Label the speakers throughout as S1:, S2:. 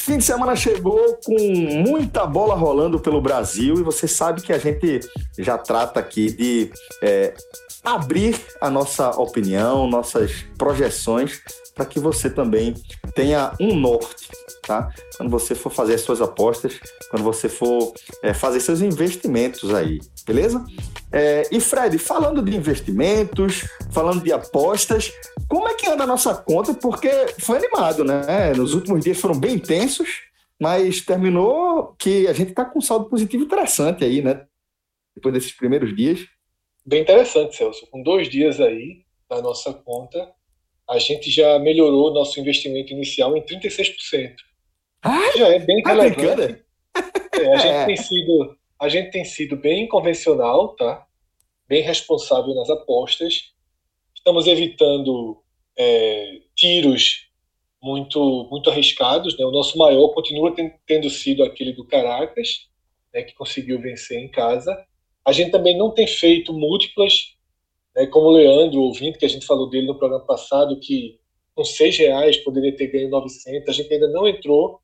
S1: Fim de semana chegou com muita bola rolando pelo Brasil e você sabe que a gente já trata aqui de é, abrir a nossa opinião, nossas projeções, para que você também tenha um norte, tá? Quando você for fazer as suas apostas, quando você for é, fazer seus investimentos aí, beleza? É, e Fred, falando de investimentos, falando de apostas, como é que anda a nossa conta? Porque foi animado, né? Nos últimos dias foram bem intensos, mas terminou que a gente está com um saldo positivo interessante aí, né? Depois desses primeiros dias.
S2: Bem interessante, Celso. Com dois dias aí na nossa conta, a gente já melhorou nosso investimento inicial em 36%.
S1: Ah,
S2: já é bem
S1: tá
S2: relevante. É, a, gente tem sido, a gente tem sido bem convencional, tá? bem responsável nas apostas. Estamos evitando é, tiros muito, muito arriscados. Né? O nosso maior continua tendo sido aquele do Caracas, né, que conseguiu vencer em casa. A gente também não tem feito múltiplas, né, como o Leandro, ouvinte, que a gente falou dele no programa passado, que com seis reais poderia ter ganho 900. A gente ainda não entrou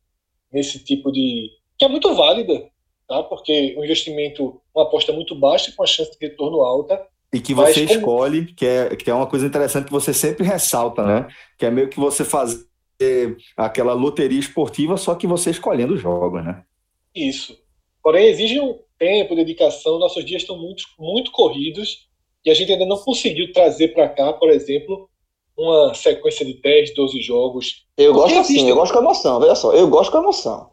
S2: nesse tipo de... que é muito válida, tá? porque o investimento, uma aposta muito baixa com a chance de retorno alta,
S1: e que você como... escolhe, que é, que é uma coisa interessante que você sempre ressalta, né? Que é meio que você fazer aquela loteria esportiva, só que você escolhendo os jogos, né?
S2: Isso. Porém, exige um tempo, dedicação. Nossos dias estão muito, muito corridos e a gente ainda não conseguiu trazer para cá, por exemplo, uma sequência de 10, 12 jogos.
S3: Eu Porque gosto assim, eu gosto com emoção, veja só, eu gosto com emoção.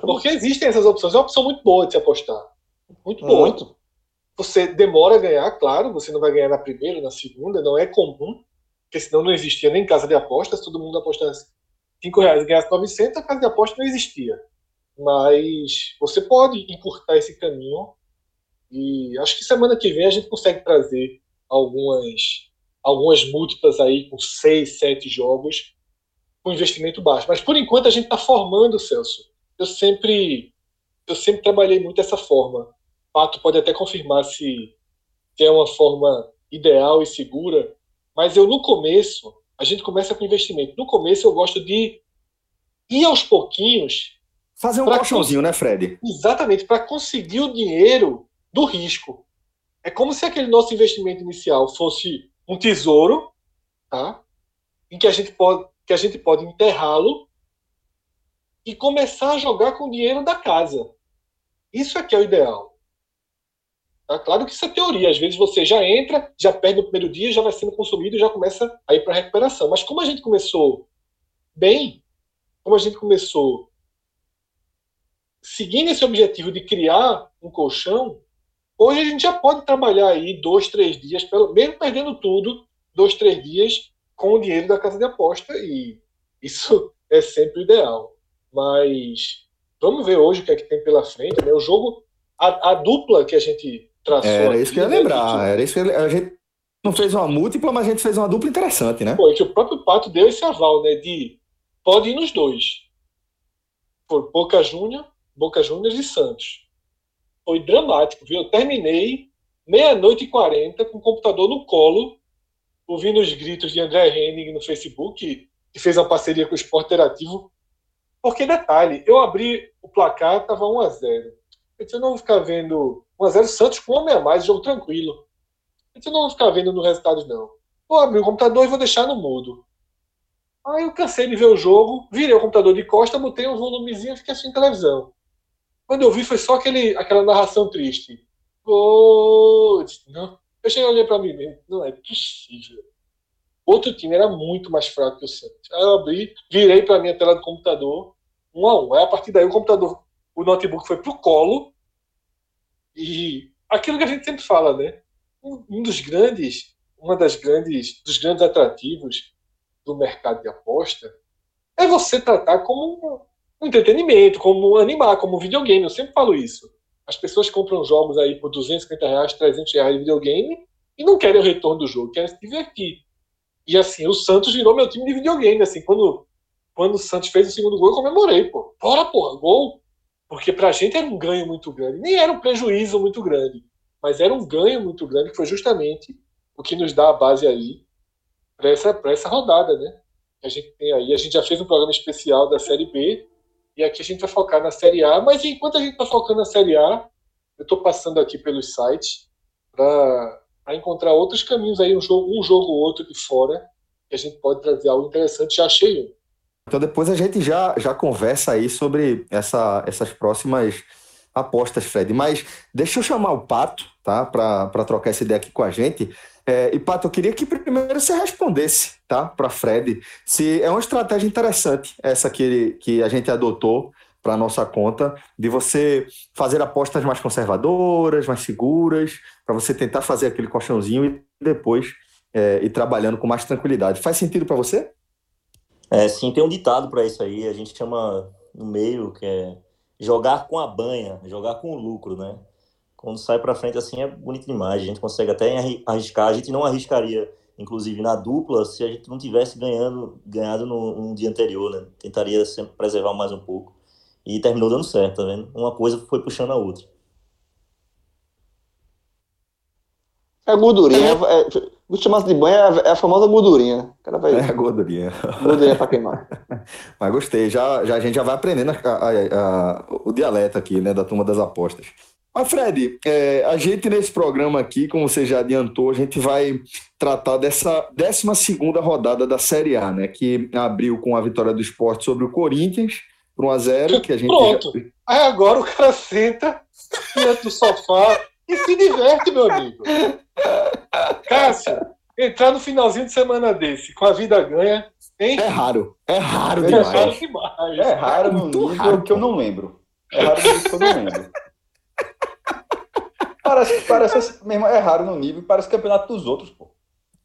S2: Porque existem essas opções, é uma opção muito boa de se apostar. Muito boa. Muito. Você demora a ganhar, claro, você não vai ganhar na primeira, na segunda, não é comum, porque senão não existia nem casa de apostas, todo mundo apostando 5 reais e ganhasse 900, a casa de aposta não existia. Mas você pode encurtar esse caminho e acho que semana que vem a gente consegue trazer algumas algumas múltiplas aí com 6, 7 jogos com investimento baixo. Mas por enquanto a gente está formando, Celso. Eu sempre eu sempre trabalhei muito dessa forma. Pato pode até confirmar se, se é uma forma ideal e segura, mas eu no começo, a gente começa com investimento. No começo eu gosto de ir aos pouquinhos.
S1: Fazer um colchãozinho, né, Fred?
S2: Exatamente, para conseguir o dinheiro do risco. É como se aquele nosso investimento inicial fosse um tesouro, tá? Em que a gente pode, que a gente pode enterrá-lo e começar a jogar com o dinheiro da casa. Isso é que é o ideal. Tá? Claro que isso é teoria. Às vezes você já entra, já perde no primeiro dia, já vai sendo consumido já começa a ir para a recuperação. Mas como a gente começou bem, como a gente começou seguindo esse objetivo de criar um colchão, hoje a gente já pode trabalhar aí dois, três dias, pelo, mesmo perdendo tudo, dois, três dias com o dinheiro da casa de aposta e isso é sempre o ideal. Mas vamos ver hoje o que é que tem pela frente. Né? O jogo, a, a dupla que a gente
S1: traçou. Era isso que eu ia né, lembrar. Era isso que a gente não fez uma múltipla, mas a gente fez uma dupla interessante, né?
S2: Foi que o próprio Pato deu esse aval, né? De pode ir nos dois. Foi Boca Júnior, Boca Juniors e Santos. Foi dramático, viu? Eu terminei meia-noite e quarenta com o computador no colo, ouvindo os gritos de André Henning no Facebook, que fez uma parceria com o Esporte Interativo. Porque, detalhe, eu abri o placar, estava 1 a 0 Eu disse, eu não vou ficar vendo 1x0 Santos com homem a mais, jogo tranquilo. A gente não vai ficar vendo no resultado, não. Vou abrir o computador e vou deixar no mudo. Aí eu cansei de ver o jogo, virei o computador de costa, botei um volumezinho e fiquei assim televisão. Quando eu vi, foi só aquele, aquela narração triste. Gol! Não. Eu cheguei a olhar para mim mesmo. Não é possível. Outro time era muito mais fraco que o Santos. Aí eu abri, virei para minha tela do computador, um a um. Aí a partir daí o computador o notebook foi pro colo. E aquilo que a gente sempre fala, né? Um dos grandes, uma das grandes, dos grandes atrativos do mercado de aposta é você tratar como um entretenimento, como animar, como um videogame. Eu sempre falo isso. As pessoas compram jogos aí por 250 reais, 300 reais de videogame e não querem o retorno do jogo, querem se divertir. E assim, o Santos virou meu time de videogame. Assim, quando, quando o Santos fez o segundo gol, eu comemorei, pô. Bora, porra, gol. Porque pra gente era um ganho muito grande. Nem era um prejuízo muito grande, mas era um ganho muito grande, que foi justamente o que nos dá a base aí para essa, essa rodada, né? A gente tem aí. A gente já fez um programa especial da Série B, e aqui a gente vai focar na Série A, mas enquanto a gente está focando na Série A, eu estou passando aqui pelos sites para encontrar outros caminhos aí, um jogo, um jogo ou outro de fora, que a gente pode trazer algo interessante. Já achei um.
S1: Então depois a gente já, já conversa aí sobre essa, essas próximas apostas, Fred. Mas deixa eu chamar o Pato, tá? Para trocar essa ideia aqui com a gente. É, e, Pato, eu queria que primeiro você respondesse, tá? Para Fred, se é uma estratégia interessante essa que, que a gente adotou para nossa conta, de você fazer apostas mais conservadoras, mais seguras, para você tentar fazer aquele colchãozinho e depois é, ir trabalhando com mais tranquilidade. Faz sentido para você?
S4: É, sim, tem um ditado para isso aí, a gente chama no meio, que é jogar com a banha, jogar com o lucro, né? Quando sai para frente assim é bonito demais, a gente consegue até arriscar, a gente não arriscaria, inclusive na dupla, se a gente não tivesse ganhando, ganhado no, no dia anterior, né? Tentaria sempre preservar mais um pouco. E terminou dando certo, tá vendo? Uma coisa foi puxando a outra.
S3: É gordurinha. É, é, o chamasse de banho é, é a famosa gordurinha.
S1: cara vai... É a gordurinha.
S3: Gordurinha pra queimar.
S1: Mas gostei. Já, já, a gente já vai aprendendo a, a, a, o dialeto aqui, né, da turma das apostas. Mas, Fred, é, a gente nesse programa aqui, como você já adiantou, a gente vai tratar dessa 12 rodada da Série A, né? Que abriu com a vitória do esporte sobre o Corinthians, por 1x0. Que a gente
S2: Pronto.
S1: Já...
S2: Aí agora o cara senta dentro do sofá e se diverte, meu amigo. Cássio, entrar no finalzinho de semana desse com a vida ganha, hein?
S1: É raro. É raro
S2: é
S1: demais.
S2: Raro demais.
S3: É raro no nível raro. que eu não lembro. É raro no nível que eu não lembro. Parece, parece mesmo, é raro no nível, parece campeonato dos outros, pô.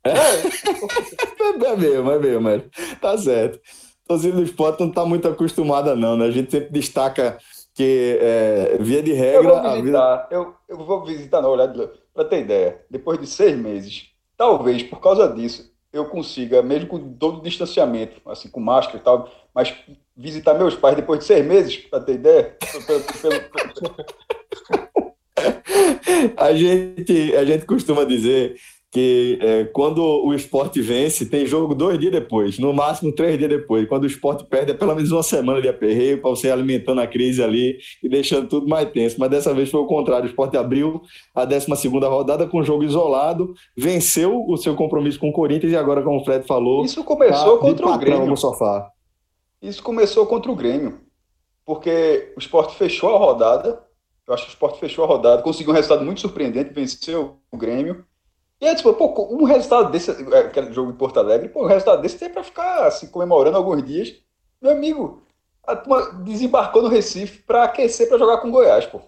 S1: É, é mesmo, é mesmo, é. tá certo. Torcida do esporte não está muito acostumada, não, né? A gente sempre destaca que, é, via de regra.
S3: Eu vou visitar, vida... eu, eu vou visitar, não, olha, para ter ideia, depois de seis meses, talvez por causa disso, eu consiga, mesmo com todo o distanciamento, assim, com máscara e tal, mas visitar meus pais depois de seis meses, para ter ideia.
S1: a, gente, a gente costuma dizer que é, quando o esporte vence, tem jogo dois dias depois, no máximo três dias depois. Quando o esporte perde, é pelo menos uma semana de aperreio para você alimentando a crise ali e deixando tudo mais tenso. Mas dessa vez foi o contrário. O esporte abriu a 12 rodada com um jogo isolado, venceu o seu compromisso com o Corinthians e agora, como o Fred falou.
S3: Isso começou tá contra o Grêmio.
S1: No sofá.
S3: Isso começou contra o Grêmio, porque o esporte fechou a rodada. Eu acho que o esporte fechou a rodada, conseguiu um resultado muito surpreendente, venceu o Grêmio e aí, tipo, pô, um resultado desse, é, aquele jogo em Porto Alegre, pô, um resultado desse tem para ficar assim, comemorando alguns dias. Meu amigo, a turma desembarcou no Recife para aquecer para jogar com o Goiás, pô.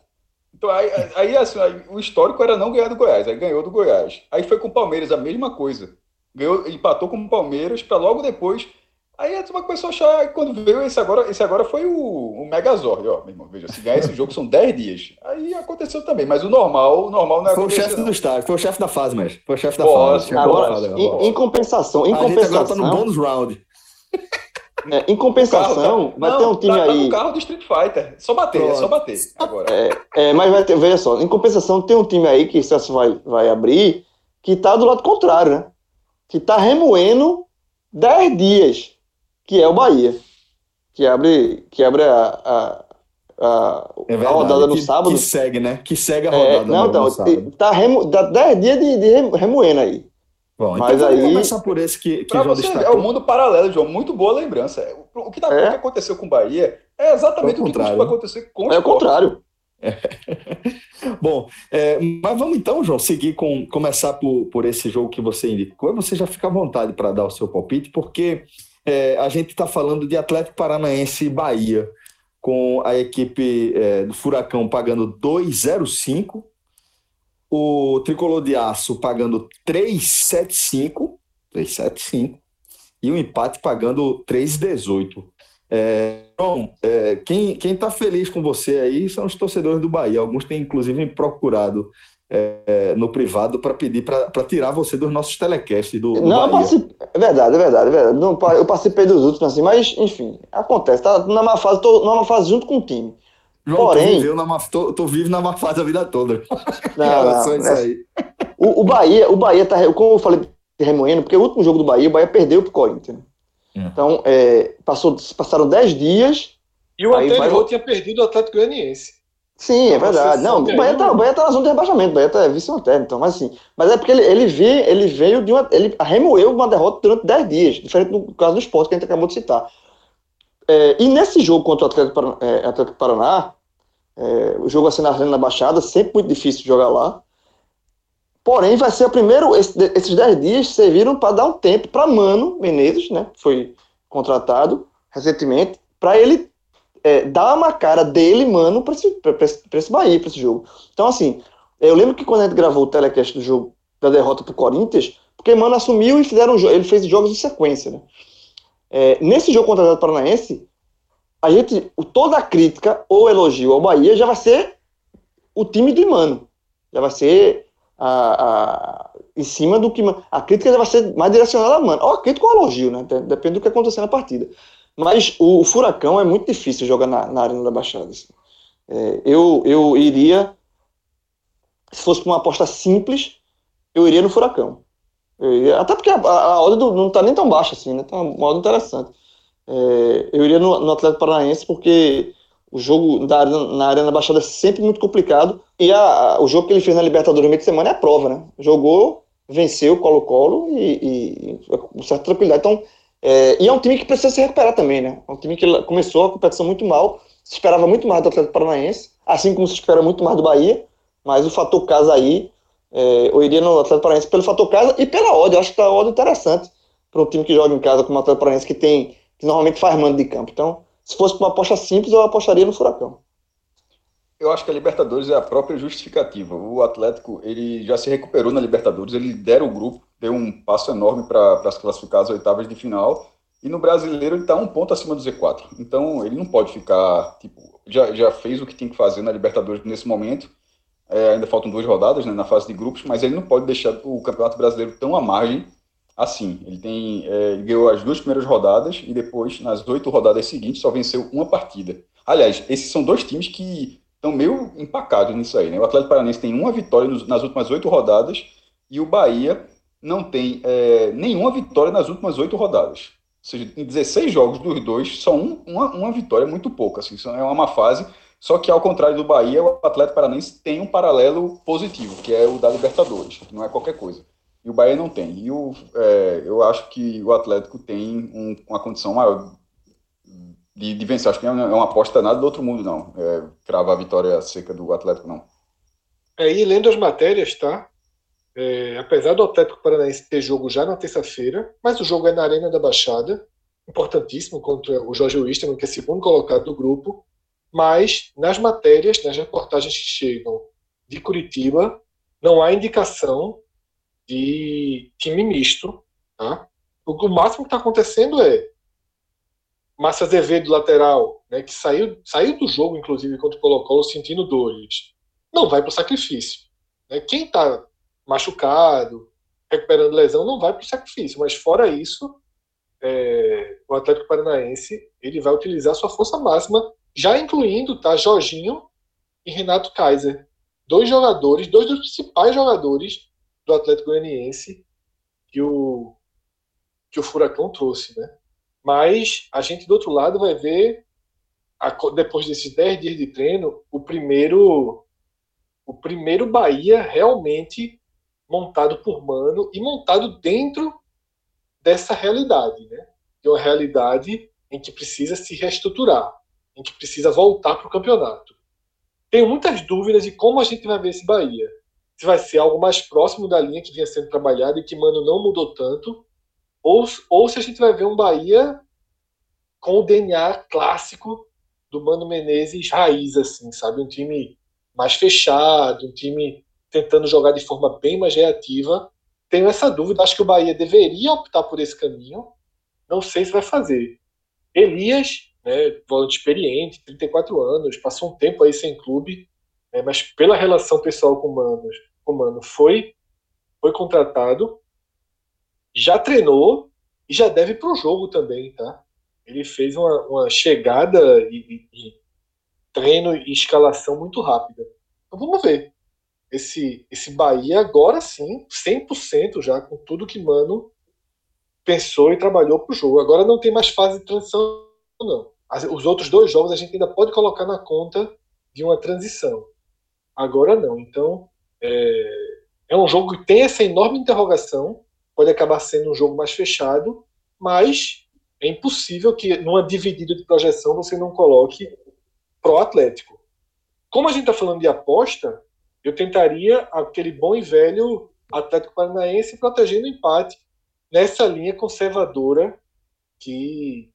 S3: Então aí, aí, assim, aí, o histórico era não ganhar do Goiás, aí ganhou do Goiás. Aí foi com o Palmeiras a mesma coisa. Ganhou, empatou com o Palmeiras para logo depois Aí a turma começou a achar, quando veio esse agora, esse agora foi o, o Megazord, ó, meu irmão, veja, se ganhar esse jogo são 10 dias. Aí aconteceu também, mas o normal, o normal não é
S1: Foi o chefe do estádio, foi o chefe da fase, mas foi o chefe da
S3: fase. Agora, fase, em, em, compensação, em a compensação... agora tá
S1: no bônus round.
S3: É, em compensação, tá, vai não, ter um time
S2: tá,
S3: aí...
S2: Tá no carro do Street Fighter, só bater, é só bater agora.
S3: É, é, mas vai ter, veja só, em compensação tem um time aí que o Celso vai, vai abrir, que tá do lado contrário, né? Que tá remoendo 10 dias que é o Bahia, que abre, que abre a, a, a, é verdade, a rodada no
S1: que,
S3: sábado.
S1: Que segue, né? Que segue a rodada é,
S3: não, então, no sábado. Tá remo, dá 10 dias de, de remoendo aí.
S1: Bom, Mas então aí... vamos começar por esse que, que
S3: João você, É o mundo paralelo, João. Muito boa lembrança. O que, tá, é. que aconteceu com o Bahia é exatamente é o, o que costuma acontecer com o
S1: É o contrário. É. Bom, é, mas vamos então, João, seguir com começar por, por esse jogo que você indicou. Você já fica à vontade para dar o seu palpite, porque é, a gente está falando de Atlético Paranaense e Bahia. com a equipe é, do Furacão pagando 2,05, o Tricolor de Aço pagando 3,75, 3,75 e o empate pagando 3,18. É, bom, é, quem está feliz com você aí são os torcedores do Bahia. Alguns têm, inclusive, procurado é, no privado para pedir para tirar você dos nossos telecasts do, do
S5: Não, Bahia. é verdade, é verdade, é verdade. Não, eu participei dos últimos, assim, mas, enfim, acontece. Tá na má fase, tô na má fase junto com o time.
S1: João, Porém, tu, na má, tô, tô vivo na má fase a vida toda.
S5: Não, não, isso aí. O, o, Bahia, o Bahia tá, como eu falei, remoendo, porque o último jogo do Bahia, o Bahia perdeu pro Corinthians. É. Então, é, passou, passaram 10 dias.
S2: E o anterior vai... tinha perdido o Atlético Goianiense.
S5: Sim, é verdade. Não, o Bahia, tá, o Bahia tá na zona de rebaixamento, o Bahia tá vice-lanterna, então, mas assim. Mas é porque ele, ele, veio, ele veio de uma. Ele remoeu uma derrota durante 10 dias, diferente do caso do esporte que a gente acabou de citar. É, e nesse jogo contra o Atlético, Paraná, é, Atlético Paraná é, o jogo assim na Arena Baixada, sempre muito difícil de jogar lá. Porém, vai ser o primeiro. Esse, esses 10 dias serviram para dar um tempo para Mano Menezes, né? Foi contratado recentemente, para ele é, dar uma cara dele, mano, para esse, esse, esse Bahia, para esse jogo. Então, assim, eu lembro que quando a gente gravou o telecast do jogo da derrota pro Corinthians, porque mano assumiu e fizeram ele fez jogos em sequência, né? É, nesse jogo contra o Paranaense, a gente, toda a crítica ou elogio ao Bahia já vai ser o time do Mano. Já vai ser a, a, em cima do que. A crítica já vai ser mais direcionada a Mano. Ou a crítica ou elogio, né? Depende do que acontecer na partida. Mas o, o Furacão é muito difícil jogar na, na Arena da Baixada. Assim. É, eu, eu iria, se fosse uma aposta simples, eu iria no Furacão. Iria, até porque a, a, não está nem tão baixa assim, né? Tá uma odd interessante. É, eu iria no, no Atlético Paranaense porque o jogo da, na Arena da Baixada é sempre muito complicado e a, o jogo que ele fez na Libertadores no meio de semana é a prova, né? Jogou, venceu Colo-Colo e, e com certa tranquilidade. Então, é, e é um time que precisa se recuperar também, né? É um time que começou a competição muito mal, se esperava muito mais do Atlético Paranaense, assim como se espera muito mais do Bahia, mas o fator casa aí, é, eu iria no Atlético Paranaense pelo fator casa e pela odd, eu acho que a odd interessante para um time que joga em casa como o Atlético Paranaense, que tem que normalmente faz mando de campo. Então, se fosse uma aposta simples, eu apostaria no Furacão.
S3: Eu acho que a Libertadores é a própria justificativa. O Atlético ele já se recuperou na Libertadores, ele lidera o grupo, deu um passo enorme para se classificar às oitavas de final. E no brasileiro ele está um ponto acima do Z4. Então ele não pode ficar, tipo, já, já fez o que tem que fazer na Libertadores nesse momento. É, ainda faltam duas rodadas né, na fase de grupos, mas ele não pode deixar o Campeonato Brasileiro tão à margem assim. Ele tem é, ele ganhou as duas primeiras rodadas e depois, nas oito rodadas seguintes, só venceu uma partida. Aliás, esses são dois times que estão meio empacados nisso aí. Né? O Atlético Paranaense tem uma vitória nas últimas oito rodadas e o Bahia não tem é, nenhuma vitória nas últimas oito rodadas. Ou seja, em 16 jogos dos dois, só um, uma, uma vitória muito pouca. Assim, é uma má fase. Só que, ao contrário do Bahia, o Atlético Paranaense tem um paralelo positivo, que é o da Libertadores, que não é qualquer coisa. E o Bahia não tem. E o, é, eu acho que o Atlético tem um, uma condição maior de, de, vencer. Acho que não é uma aposta nada do outro mundo, não. É, cravar a vitória seca do Atlético, não.
S2: É, e lendo as matérias, tá? É, apesar do Atlético Paranaense ter jogo já na terça-feira, mas o jogo é na Arena da Baixada, importantíssimo contra o Jorge Wisterman, que é segundo colocado do grupo. Mas nas matérias, nas reportagens que chegam de Curitiba, não há indicação de time misto. Tá? O, máximo que está acontecendo é Massa Azevedo, lateral, né, que saiu, saiu do jogo, inclusive, contra o Colo-Colo, sentindo dores, não vai para o sacrifício. Né? Quem está machucado, recuperando lesão, não vai para o sacrifício. Mas fora isso, é, o Atlético Paranaense ele vai utilizar sua força máxima, já incluindo tá, Jorginho e Renato Kaiser. Dois jogadores, dois dos principais jogadores do Atlético Goianiense que o, que o Furacão trouxe. Né? Mas a gente, do outro lado, vai ver, depois desses 10 dias de treino, o primeiro o primeiro Bahia realmente montado por Mano e montado dentro dessa realidade, né? De uma realidade em que precisa se reestruturar, em que precisa voltar para o campeonato. Tenho muitas dúvidas de como a gente vai ver esse Bahia. Se vai ser algo mais próximo da linha que vinha sendo trabalhada e que Mano não mudou tanto, ou, ou se a gente vai ver um Bahia com o DNA clássico do Mano Menezes raiz, assim, sabe? Um time mais fechado, um time tentando jogar de forma bem mais reativa. Tenho essa dúvida, acho que o Bahia deveria optar por esse caminho. Não sei se vai fazer. Elias, né, volante experiente, 34 anos, passou um tempo aí sem clube, né, mas pela relação pessoal com o Mano, com o Mano foi, foi contratado, já treinou e já deve para o jogo também, tá? Ele fez uma, uma chegada e, e, e treino e escalação muito rápida. Então vamos ver. Esse, esse Bahia agora sim, 100% já, com tudo que Mano pensou e trabalhou para o jogo. Agora não tem mais fase de transição, não. Os outros dois jogos a gente ainda pode colocar na conta de uma transição. Agora não. Então, é, é um jogo que tem essa enorme interrogação, pode acabar sendo um jogo mais fechado, mas é impossível que numa dividida de projeção você não coloque pro Atlético. Como a gente está falando de aposta, eu tentaria aquele bom e velho Atlético Paranaense protegendo o empate nessa linha conservadora que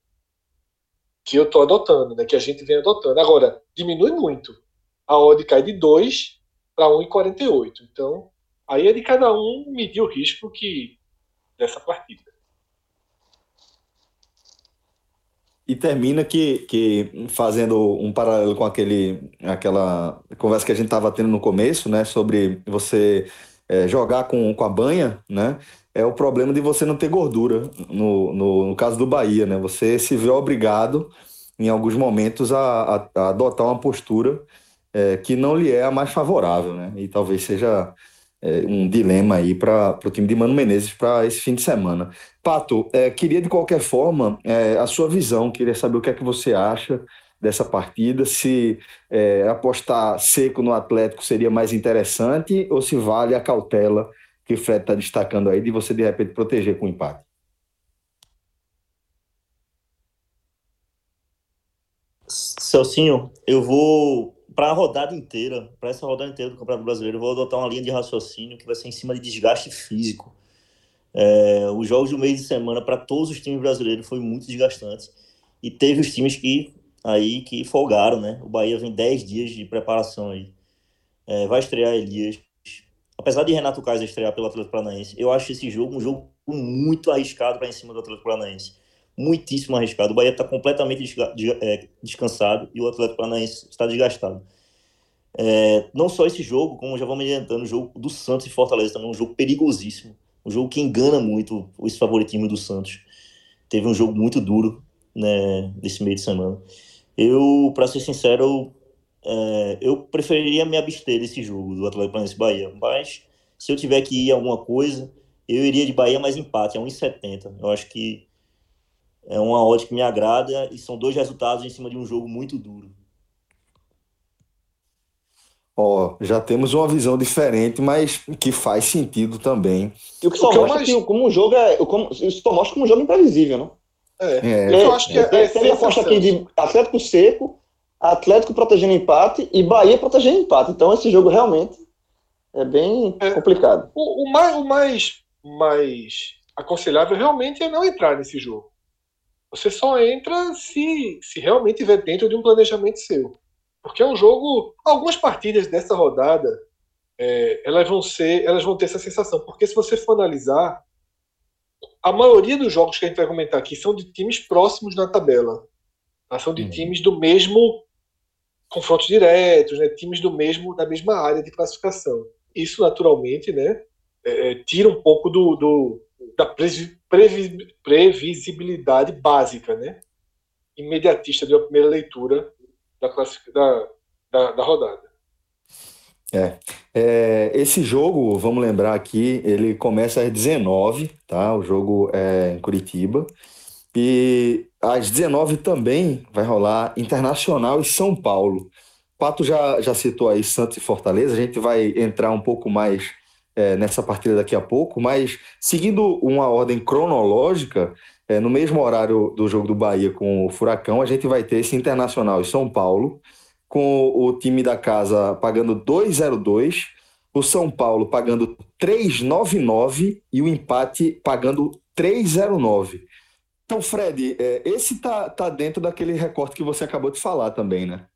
S2: que eu estou adotando, né, que a gente vem adotando. Agora, diminui muito. A odd cai de 2 para 1,48. Então, aí é de cada um medir o risco que dessa partida.
S1: E termina que, que fazendo um paralelo com aquele, aquela conversa que a gente estava tendo no começo, né, sobre você é, jogar com, com a banha, né, é o problema de você não ter gordura, no, no, no caso do Bahia, né, você se vê obrigado, em alguns momentos, a, a, a adotar uma postura é, que não lhe é a mais favorável, né, e talvez seja é, um dilema aí para o time de Mano Menezes para esse fim de semana. Pato, é, queria de qualquer forma é, a sua visão, queria saber o que é que você acha dessa partida, se é, apostar seco no Atlético seria mais interessante ou se vale a cautela que o Fred está destacando aí de você de repente proteger com o empate.
S4: Celcinho, eu vou para a rodada inteira, para essa rodada inteira do Campeonato Brasileiro, eu vou adotar uma linha de raciocínio que vai ser em cima de desgaste físico. É, os jogos do meio de semana para todos os times brasileiros foi muito desgastante e teve os times que aí que folgaram, né? O Bahia vem 10 dias de preparação aí. É, vai estrear Elias. Apesar de Renato Kaiser estrear pelo Atlético Paranaense, eu acho esse jogo um jogo muito arriscado para em cima do Atlético Paranaense. Muitíssimo arriscado. O Bahia está completamente é, descansado e o Atlético Paranaense está desgastado. É, não só esse jogo, como já vamos adiantando, o jogo do Santos e Fortaleza também, um jogo perigosíssimo. Um jogo que engana muito esse favoritismo do Santos. Teve um jogo muito duro né, desse meio de semana. Eu, para ser sincero, é, eu preferiria me abster desse jogo do Atlético Paranaense Bahia. Mas se eu tiver que ir alguma coisa, eu iria de Bahia mais empate, a 1,70. Eu acho que é uma odd que me agrada e são dois resultados em cima de um jogo muito duro.
S1: Ó, já temos uma visão diferente, mas que faz sentido também.
S5: E o que só o que mostra mais... que como um jogo é. Como, isso só mostra como um jogo imprevisível, não?
S2: É, é, eu acho que é, é,
S5: tem a aposta aqui de Atlético seco, Atlético protegendo empate e Bahia protegendo empate. Então esse jogo realmente é bem é, complicado.
S2: O, o, mais, o mais, mais aconselhável realmente é não entrar nesse jogo. Você só entra se, se realmente estiver dentro de um planejamento seu. Porque é um jogo. Algumas partidas dessa rodada é, elas vão ser, elas vão ter essa sensação. Porque se você for analisar, a maioria dos jogos que a gente vai comentar aqui são de times próximos na tabela. Tá? São de uhum. times do mesmo confrontos diretos, né? times do mesmo da mesma área de classificação. Isso naturalmente, né, é, é tira um pouco do, do da previ, previsibilidade básica, né, imediatista de uma primeira leitura da, da, da, da rodada.
S1: É. é. Esse jogo, vamos lembrar aqui, ele começa às 19, tá? O jogo é em Curitiba. E às 19 também vai rolar Internacional e São Paulo. Pato já, já citou aí Santos e Fortaleza, a gente vai entrar um pouco mais é, nessa partida daqui a pouco, mas seguindo uma ordem cronológica, é, no mesmo horário do jogo do Bahia com o Furacão, a gente vai ter esse Internacional e São Paulo, com o time da casa pagando 2,02, o São Paulo pagando 3,99 e o empate pagando 3,09. Então, Fred, é, esse tá, tá dentro daquele recorte que você acabou de falar também, né?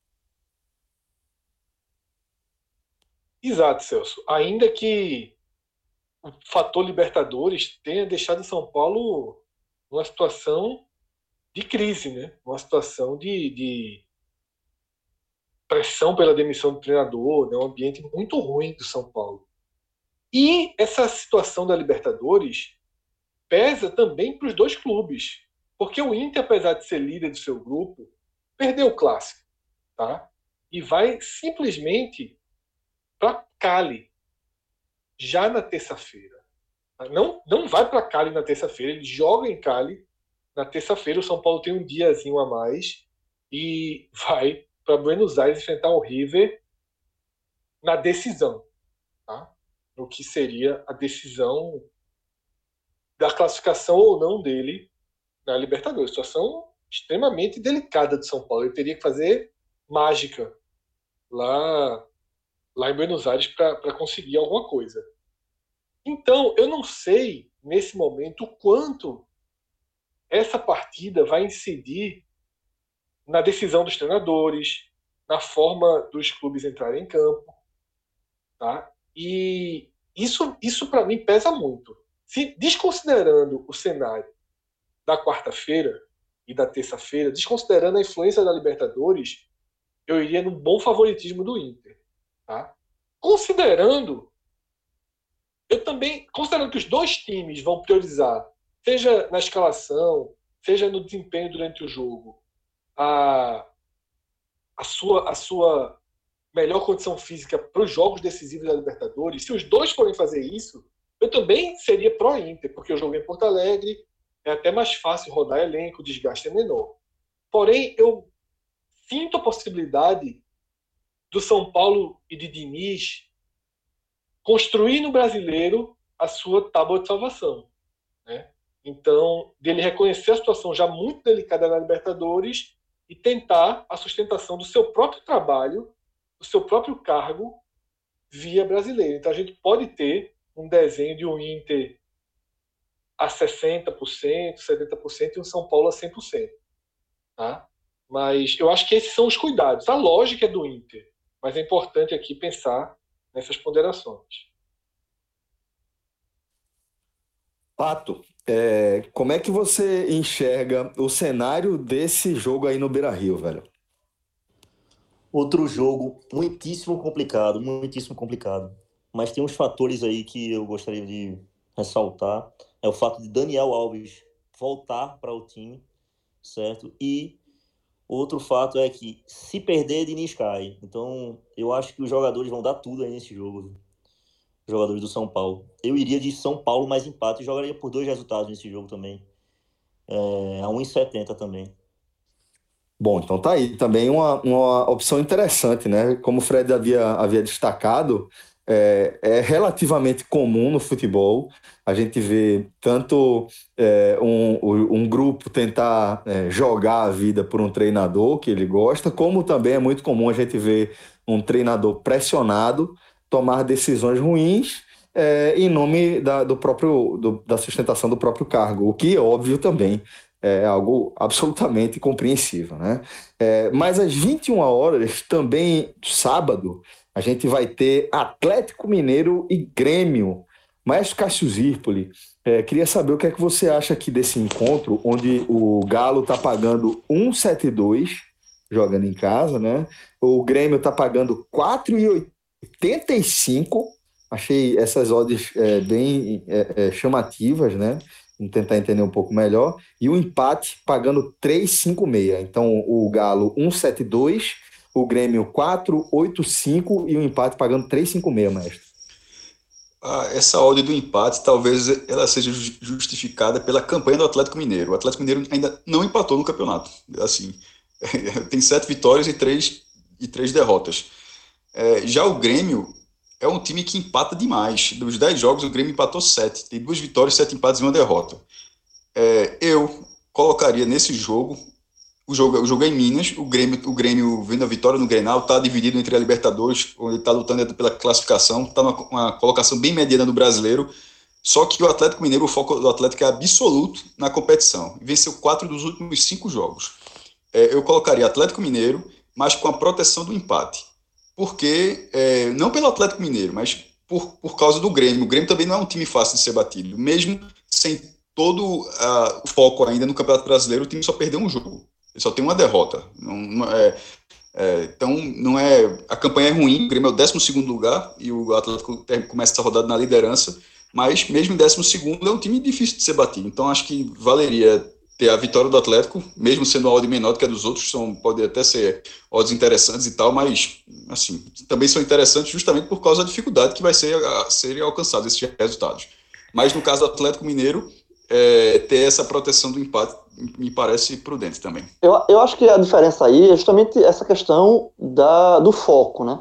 S2: Exato, Celso. Ainda que o fator Libertadores tenha deixado São Paulo numa situação de crise, né? Uma situação de, de pressão pela demissão do treinador, né? um ambiente muito ruim do São Paulo. E essa situação da Libertadores pesa também para os dois clubes, porque o Inter, apesar de ser líder do seu grupo, perdeu o clássico, tá? E vai simplesmente para Cali já na terça-feira. Não, não vai para Cali na terça-feira, ele joga em Cali na terça-feira. O São Paulo tem um diazinho a mais e vai para Buenos Aires enfrentar o River na decisão, tá? que seria a decisão da classificação ou não dele na Libertadores. Situação extremamente delicada de São Paulo. Ele teria que fazer mágica lá, lá em Buenos Aires para conseguir alguma coisa. Então, eu não sei nesse momento o quanto essa partida vai incidir na decisão dos treinadores, na forma dos clubes entrarem em campo, tá? E isso, isso para mim pesa muito. Se desconsiderando o cenário da quarta-feira e da terça-feira, desconsiderando a influência da Libertadores, eu iria num bom favoritismo do Inter, tá? Considerando eu também, considerando que os dois times vão priorizar, seja na escalação, seja no desempenho durante o jogo, a, a, sua, a sua melhor condição física para os jogos decisivos da Libertadores, se os dois forem fazer isso, eu também seria pró-Inter, porque eu joguei em Porto Alegre, é até mais fácil rodar elenco, o desgaste é menor. Porém, eu sinto a possibilidade do São Paulo e de Diniz construir no brasileiro a sua tábua de salvação. Né? Então, dele reconhecer a situação já muito delicada na Libertadores e tentar a sustentação do seu próprio trabalho, do seu próprio cargo via brasileiro. Então, a gente pode ter um desenho de um Inter a 60%, 70% e um São Paulo a 100%. Tá? Mas eu acho que esses são os cuidados. A lógica é do Inter, mas é importante aqui pensar nessas ponderações.
S1: Pato, é, como é que você enxerga o cenário desse jogo aí no Beira Rio, velho?
S4: Outro jogo muitíssimo complicado, muitíssimo complicado. Mas tem uns fatores aí que eu gostaria de ressaltar. É o fato de Daniel Alves voltar para o time, certo? E Outro fato é que se perder, Diniz cai. Então, eu acho que os jogadores vão dar tudo aí nesse jogo. Os jogadores do São Paulo. Eu iria de São Paulo mais empate e jogaria por dois resultados nesse jogo também. É, a 1,70 também.
S1: Bom, então tá aí também uma, uma opção interessante, né? Como o Fred havia, havia destacado, é, é, relativamente comum no futebol. A gente vê tanto é, um, um, grupo tentar é, jogar a vida por um treinador que ele gosta, como também é muito comum a gente ver um treinador pressionado tomar decisões ruins é, em nome da, do próprio, do, da sustentação do próprio cargo, o que, óbvio, também é algo absolutamente compreensível. Né? É, mas às 21 horas, também sábado, a gente vai ter Atlético Mineiro e Grêmio. Maestro Cássio Zirpoli, é, queria saber o que é que você acha aqui desse encontro, onde o Galo está pagando 1,72 jogando em casa, né? O Grêmio está pagando 4,85. Achei essas odds é, bem é, é, chamativas, né? Vamos tentar entender um pouco melhor. E o empate pagando 3,56. Então o Galo 1,72 o Grêmio 4,85 e o empate pagando 3,56, mestre.
S3: Ah, essa odd do empate talvez ela seja justificada pela campanha do Atlético Mineiro. O Atlético Mineiro ainda não empatou no campeonato. Assim, tem sete vitórias e três, e três derrotas. É, já o Grêmio é um time que empata demais. Dos dez jogos, o Grêmio empatou sete. Tem duas vitórias, sete empates e uma derrota. É, eu colocaria nesse jogo o jogo, o jogo é em Minas, o Grêmio, o Grêmio vendo a vitória no Grenal, está dividido entre a Libertadores, onde está lutando pela classificação, está numa uma colocação bem mediana do brasileiro. Só que o Atlético Mineiro, o foco do Atlético é absoluto na competição. Venceu quatro dos últimos cinco jogos. É, eu colocaria Atlético Mineiro, mas com a proteção do empate. Porque, é, não pelo Atlético Mineiro, mas por, por causa do Grêmio. O Grêmio também não é um time fácil de ser batido. Mesmo sem todo uh, o foco ainda no Campeonato Brasileiro, o time só perdeu um jogo. Ele só tem uma derrota. Não, não é, é, então, não é. A campanha é ruim, o Grêmio é o 12 lugar e o Atlético começa essa rodada na liderança mas mesmo em 12 é um time difícil de ser batido. Então acho que valeria ter a vitória do Atlético, mesmo sendo uma odd menor do que a dos outros, são, pode até ser odds interessantes e tal, mas assim, também são interessantes justamente por causa da dificuldade que vai ser a, serem alcançados esses resultados. Mas no caso do Atlético Mineiro, é, ter essa proteção do empate me parece prudente também.
S5: Eu, eu acho que a diferença aí é justamente essa questão da, do foco, né?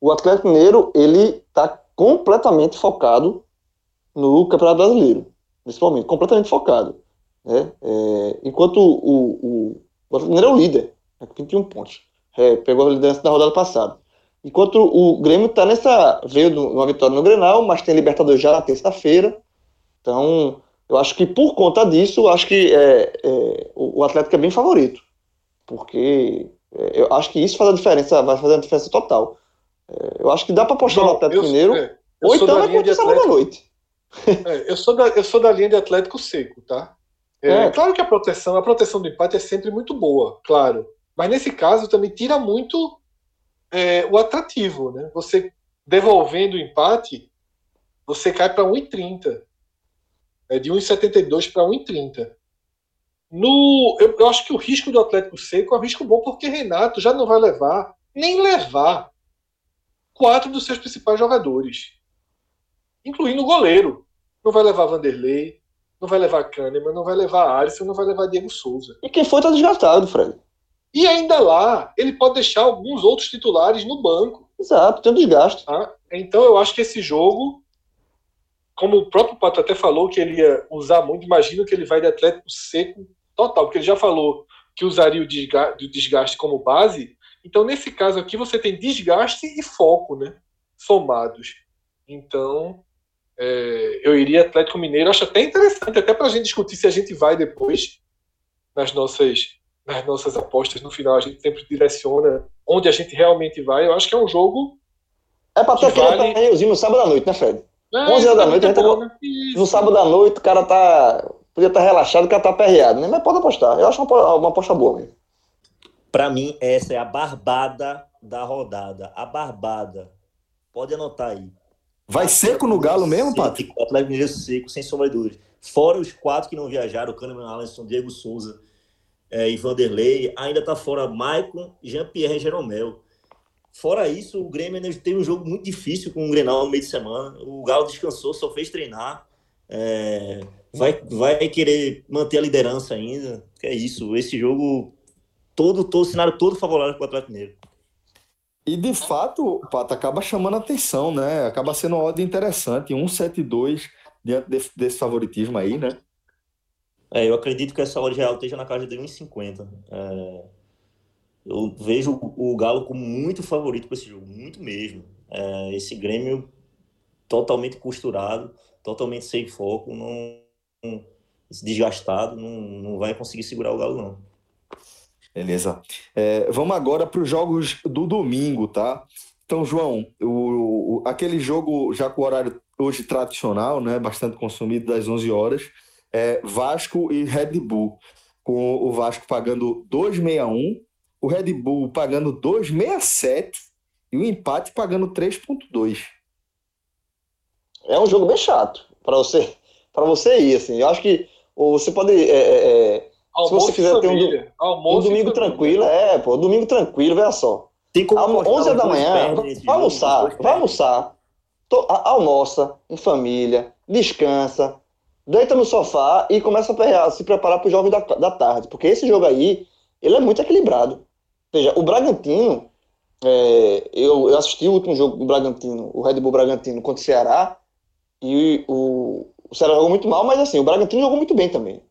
S5: O Atlético Mineiro, ele está completamente focado no Campeonato Brasileiro, nesse momento, completamente focado. Né? É, enquanto o, o, o Atlético é o líder, né, com 21 pontos. É, pegou a liderança da rodada passada. Enquanto o Grêmio está nessa. veio de uma vitória no Grenal, mas tem Libertadores já na terça-feira. Então, eu acho que por conta disso, eu acho que é, é, o Atlético é bem favorito. Porque é, eu acho que isso faz a diferença, vai fazer a diferença total. É, eu acho que dá para apostar no Atlético eu, Mineiro. É, ou então vai contra sábado à noite.
S2: É, eu, sou da, eu sou da linha de Atlético seco, tá? É, é. Claro que a proteção, a proteção do empate é sempre muito boa, claro. Mas nesse caso também tira muito é, o atrativo, né? Você devolvendo o empate, você cai para 1,30. É de 1,72 para 1,30. No, eu, eu, acho que o risco do Atlético Seco é um risco bom porque Renato já não vai levar, nem levar, quatro dos seus principais jogadores incluindo o goleiro. Não vai levar Vanderlei, não vai levar Kahneman, não vai levar Alisson, não vai levar Diego Souza.
S5: E quem foi tá desgastado, Fred.
S2: E ainda lá, ele pode deixar alguns outros titulares no banco.
S5: Exato, tem um desgaste.
S2: Tá? Então eu acho que esse jogo, como o próprio Pato até falou que ele ia usar muito, imagino que ele vai de Atlético seco total, porque ele já falou que usaria o desgaste como base. Então, nesse caso aqui, você tem desgaste e foco, né? Somados. Então, é, eu iria Atlético Mineiro. Acho até interessante, até para a gente discutir se a gente vai depois nas nossas, nas nossas apostas. No final, a gente sempre direciona onde a gente realmente vai. Eu acho que é um jogo.
S5: É para ter aquele vale... torneiozinho no sábado à noite, né, Fred? É, 11 horas da noite, a gente tá... né? no sábado à noite, o cara tá. Podia estar tá relaxado, o cara tá aperreado, né? Mas pode apostar. Eu acho uma, uma aposta boa mesmo.
S4: Para mim, essa é a barbada da rodada. A barbada. Pode anotar aí.
S1: Vai seco no Galo mesmo, Pato?
S4: O Atlético Mineiro seco, sem sombra de dúvida. Fora os quatro que não viajaram, o Kahneman Alisson, Diego Souza é, e Vanderlei. Ainda está fora Maicon, Jean-Pierre e Jeromel. Fora isso, o Grêmio teve um jogo muito difícil com o Grenal no meio de semana. O Galo descansou, só fez treinar. É, vai, vai querer manter a liderança ainda. É isso. Esse jogo, todo, todo o cenário todo favorável para o Atlético Mineiro.
S1: E de fato, Pato, acaba chamando atenção, né? Acaba sendo uma ordem interessante, 172 diante desse, desse favoritismo aí, né?
S4: É, eu acredito que essa odd real esteja na casa de 1,50. É, eu vejo o Galo como muito favorito para esse jogo, muito mesmo. É, esse Grêmio totalmente costurado, totalmente sem foco, não, desgastado, não, não vai conseguir segurar o Galo, não.
S1: Beleza. É, vamos agora para os jogos do domingo, tá? Então, João, o, o, aquele jogo já com o horário hoje tradicional, né, bastante consumido, das 11 horas, é Vasco e Red Bull, com o Vasco pagando 2,61, o Red Bull pagando 2,67 e o empate pagando 3,2.
S5: É um jogo bem chato para você, para você ir, assim. Eu acho que você pode é, é, é Almoço se você quiser ter um, um domingo tranquilo, é, pô, domingo tranquilo, veja só. Tem como 11 da manhã, vai almoçar, vai almoçar, to, almoça em família, descansa, deita no sofá e começa a se preparar para o jogo da, da tarde, porque esse jogo aí, ele é muito equilibrado. Ou seja, o Bragantino, é, eu, eu assisti o último jogo do Bragantino, o Red Bull Bragantino contra o Ceará, e o, o Ceará jogou muito mal, mas assim, o Bragantino jogou muito bem também.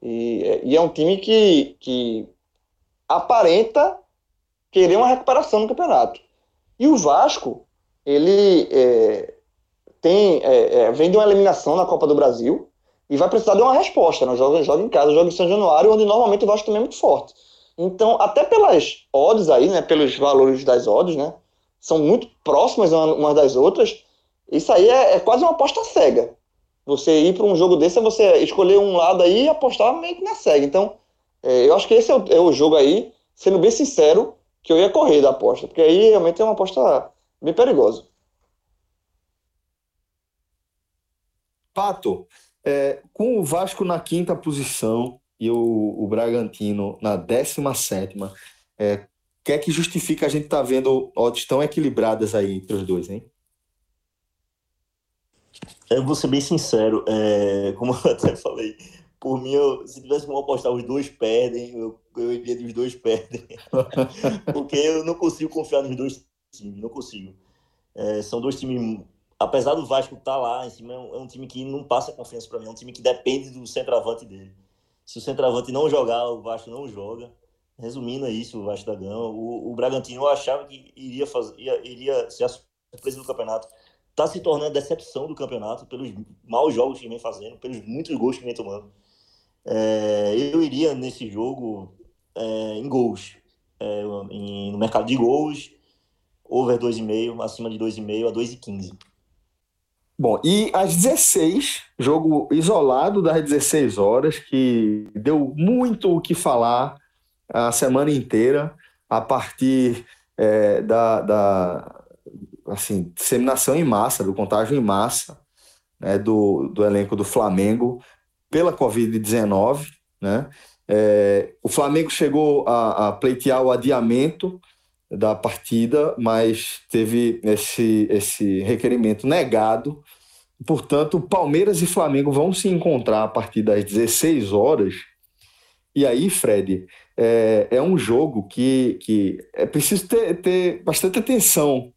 S5: E, e, é um time que, que aparenta querer uma recuperação no campeonato. E o Vasco, ele é, tem, é, é, vem de uma eliminação na Copa do Brasil e vai precisar de uma resposta. Né? Joga, joga em casa, joga em São Januário, onde normalmente o Vasco também é muito forte. Então, até pelas odds aí, né, pelos valores das odds, né, são muito próximas umas das outras. Isso aí é, é quase uma aposta cega. Você ir para um jogo desse é você escolher um lado aí e apostar meio que na cega. Então, é, eu acho que esse é o, é o, jogo aí, sendo bem sincero, que eu ia correr da aposta, porque aí realmente é uma aposta bem perigosa.
S1: Pato, é, com o Vasco na quinta posição e o, o Bragantino na décima sétima, é, o que é que justifica a gente estar tá vendo odds tão equilibradas aí entre os dois, hein?
S4: Eu vou ser bem sincero, é, como eu até falei, por mim, eu, se tivesse como apostar os dois perdem, eu, eu iria dos dois perdem. Porque eu não consigo confiar nos dois times, não consigo. É, são dois times, apesar do Vasco estar tá lá em cima, é um, é um time que não passa confiança para mim, é um time que depende do centroavante dele. Se o centroavante não jogar, o Vasco não joga. Resumindo é isso, o Vasco da Gama. O, o Bragantino eu achava que iria, fazer, iria, iria ser a surpresa do campeonato está se tornando a decepção do campeonato pelos maus jogos que vem fazendo, pelos muitos gols que vem tomando. É, eu iria nesse jogo é, em gols, é, em, no mercado de gols, over 2,5, acima de 2,5 a 2,15.
S1: Bom, e às 16, jogo isolado das 16 horas, que deu muito o que falar a semana inteira, a partir é, da, da, assim, disseminação em massa, do contágio em massa né, do, do elenco do Flamengo pela Covid-19, né? É, o Flamengo chegou a, a, pleitear o adiamento da partida, mas teve esse, esse requerimento negado. Portanto, Palmeiras e Flamengo vão se encontrar a partir das 16 horas. E aí, Fred, é, é um jogo que, que é preciso ter, ter bastante atenção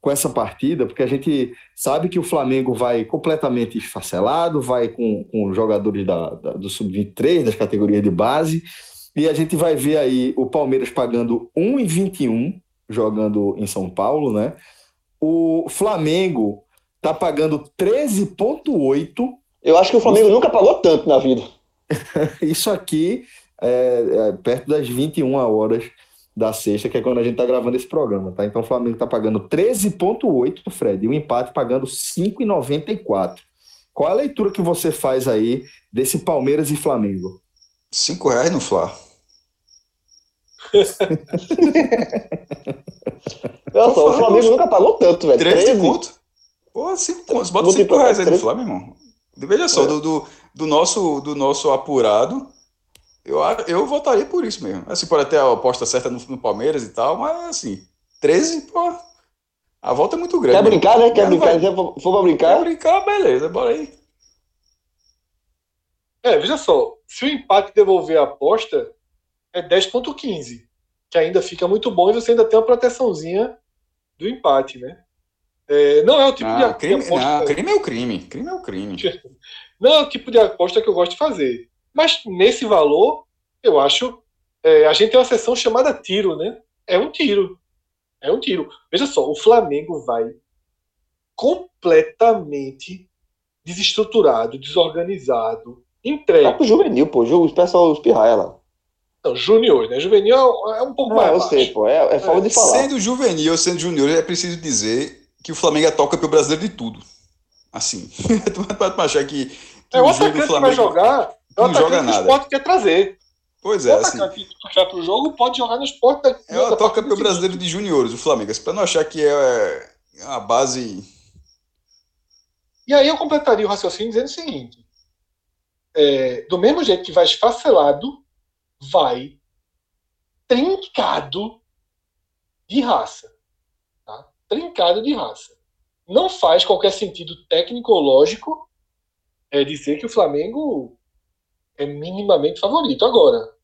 S1: com essa partida, porque a gente sabe que o Flamengo vai completamente esfacelado, vai com, com jogadores da, da do Sub-23, das categorias de base, e a gente vai ver aí o Palmeiras pagando 1,21 jogando em São Paulo, né? O Flamengo tá pagando 13,8.
S5: Eu acho que o Flamengo nunca pagou tanto na vida.
S1: Isso aqui é, é perto das 21 horas da sexta, que é quando a gente está gravando esse programa, tá? Então o Flamengo está pagando 13,8, Fred, e o empate pagando 5,94. Qual é a leitura que você faz aí desse Palmeiras e Flamengo?
S3: Cinco reais no Fla.
S5: Nossa, o Flamengo nunca pagou tanto, velho.
S3: 13, 13 conto? Pô, 5 contos. Bota 5 reais aí no Fla, meu irmão. Veja só, é. do, do, do, nosso, do nosso apurado, eu, eu votaria por isso mesmo. Assim, pode até a aposta certa no, no Palmeiras e tal, mas assim, 13, pô. A volta é muito grande.
S5: Quer brincar, né? Quer brincar? For, for pra brincar?
S3: Quer brincar, beleza, bora aí.
S2: É, veja só, se o empate devolver a aposta, é 10.15, que ainda fica muito bom e você ainda tem uma proteçãozinha do empate, né? É, não é o tipo
S3: não,
S2: de,
S3: ah, crime, aposta. Não, crime é o crime. Crime é o crime.
S2: Não é o tipo de aposta que eu gosto de fazer. Mas nesse valor, eu acho. É, a gente tem uma sessão chamada tiro, né? É um tiro. É um tiro. Veja só, o Flamengo vai completamente desestruturado, desorganizado, entregue. Vai
S5: pro juvenil, pô. O pessoal espirraia lá.
S2: Não, junior, né? Juvenil é um pouco
S5: ah,
S2: mais.
S5: Eu baixo. sei, pô. É, é falta é. de falar.
S3: Sendo juvenil, sendo junior, é preciso dizer que o Flamengo é toca pelo brasileiro de tudo. Assim. tu pode achar que. que
S2: é o atacante Flamengo... que vai jogar
S3: é não joga nada.
S2: O esporte quer trazer.
S3: Pois é. O assim,
S2: que vai pro jogo pode jogar no esporte. Da,
S3: é o atual campeão brasileiro de juniores, o Flamengo. Para não achar que é, é uma base.
S2: E aí eu completaria o raciocínio dizendo o seguinte: é, do mesmo jeito que vai esfacelado, vai trincado de raça. Tá? Trincado de raça. Não faz qualquer sentido técnico ou lógico é, dizer que o Flamengo é minimamente favorito. Agora,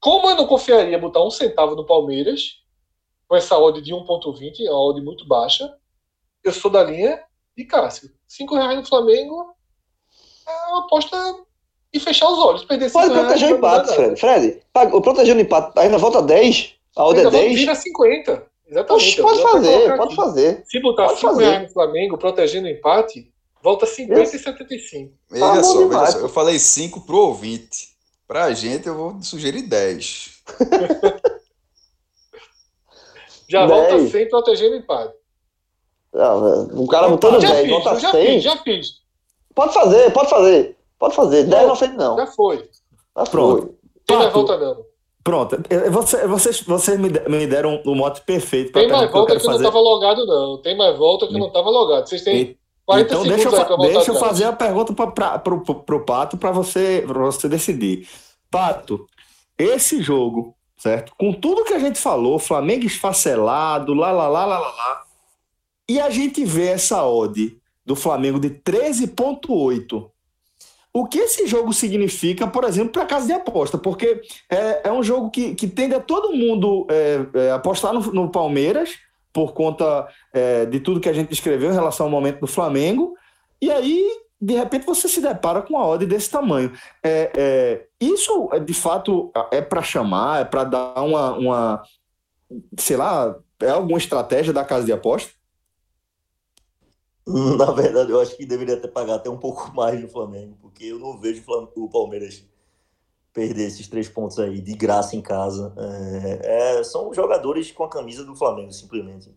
S2: como eu não confiaria botar um centavo no Palmeiras, com essa odd de 1,20, é uma odd muito baixa, eu sou da linha de Cássio. 5 reais no Flamengo é uma aposta e fechar os olhos. Perder
S5: Pode proteger o empate, Fred. Fred, o proteger o empate ainda volta 10, a odd é 10.
S2: Vira 50. Exatamente.
S5: Oxe, pode fazer, pode fazer.
S2: Se botar 5 reais no Flamengo protegendo o empate, Volta 50 e 75.
S3: Veja
S5: Tá
S3: só, veja só. Eu falei 5 pro ouvinte. Pra gente, eu vou sugerir 10.
S2: Já
S5: Dez.
S2: volta 100 protegendo o empate.
S5: Ah, O cara botando
S2: já
S5: 10,
S2: fiz,
S5: volta
S2: eu já
S5: 100.
S2: fiz, já fiz.
S5: Pode fazer, pode fazer. Pode fazer. 10 não ofende, não.
S2: Já foi.
S5: Já
S1: Pronto.
S5: foi.
S2: Tem volta não.
S1: Pronto, eu- você- vocês, vocês me me deram o mote perfeito para
S2: Tem mais
S1: que
S2: volta que eu não estava logado, não. Tem mais volta que não estava logado. Vocês têm
S1: E-
S2: 40
S1: Então,
S2: segundos
S1: deixa eu, deixa eu
S2: atrás.
S1: fazer a pergunta para o Pato para você, pra você decidir. Pato, esse jogo, certo? Com tudo que a gente falou, Flamengo esfacelado, lá, lá, lá, lá, lá, lá, e a gente vê essa odd do Flamengo de 13,8. O que esse jogo significa, por exemplo, para casa de aposta? Porque é, é um jogo que, que tende a todo mundo é, é, apostar no, no Palmeiras, por conta é, de tudo que a gente escreveu em relação ao momento do Flamengo, e aí, de repente, você se depara com uma odd desse tamanho. É, é, isso, de fato, é para chamar, é para dar uma, uma, sei lá, é alguma estratégia da casa de aposta?
S4: Na verdade, eu acho que deveria até pagar até um pouco mais no Flamengo, porque eu não vejo o Palmeiras perder esses três pontos aí de graça em casa. É, é, são jogadores com a camisa do Flamengo, simplesmente.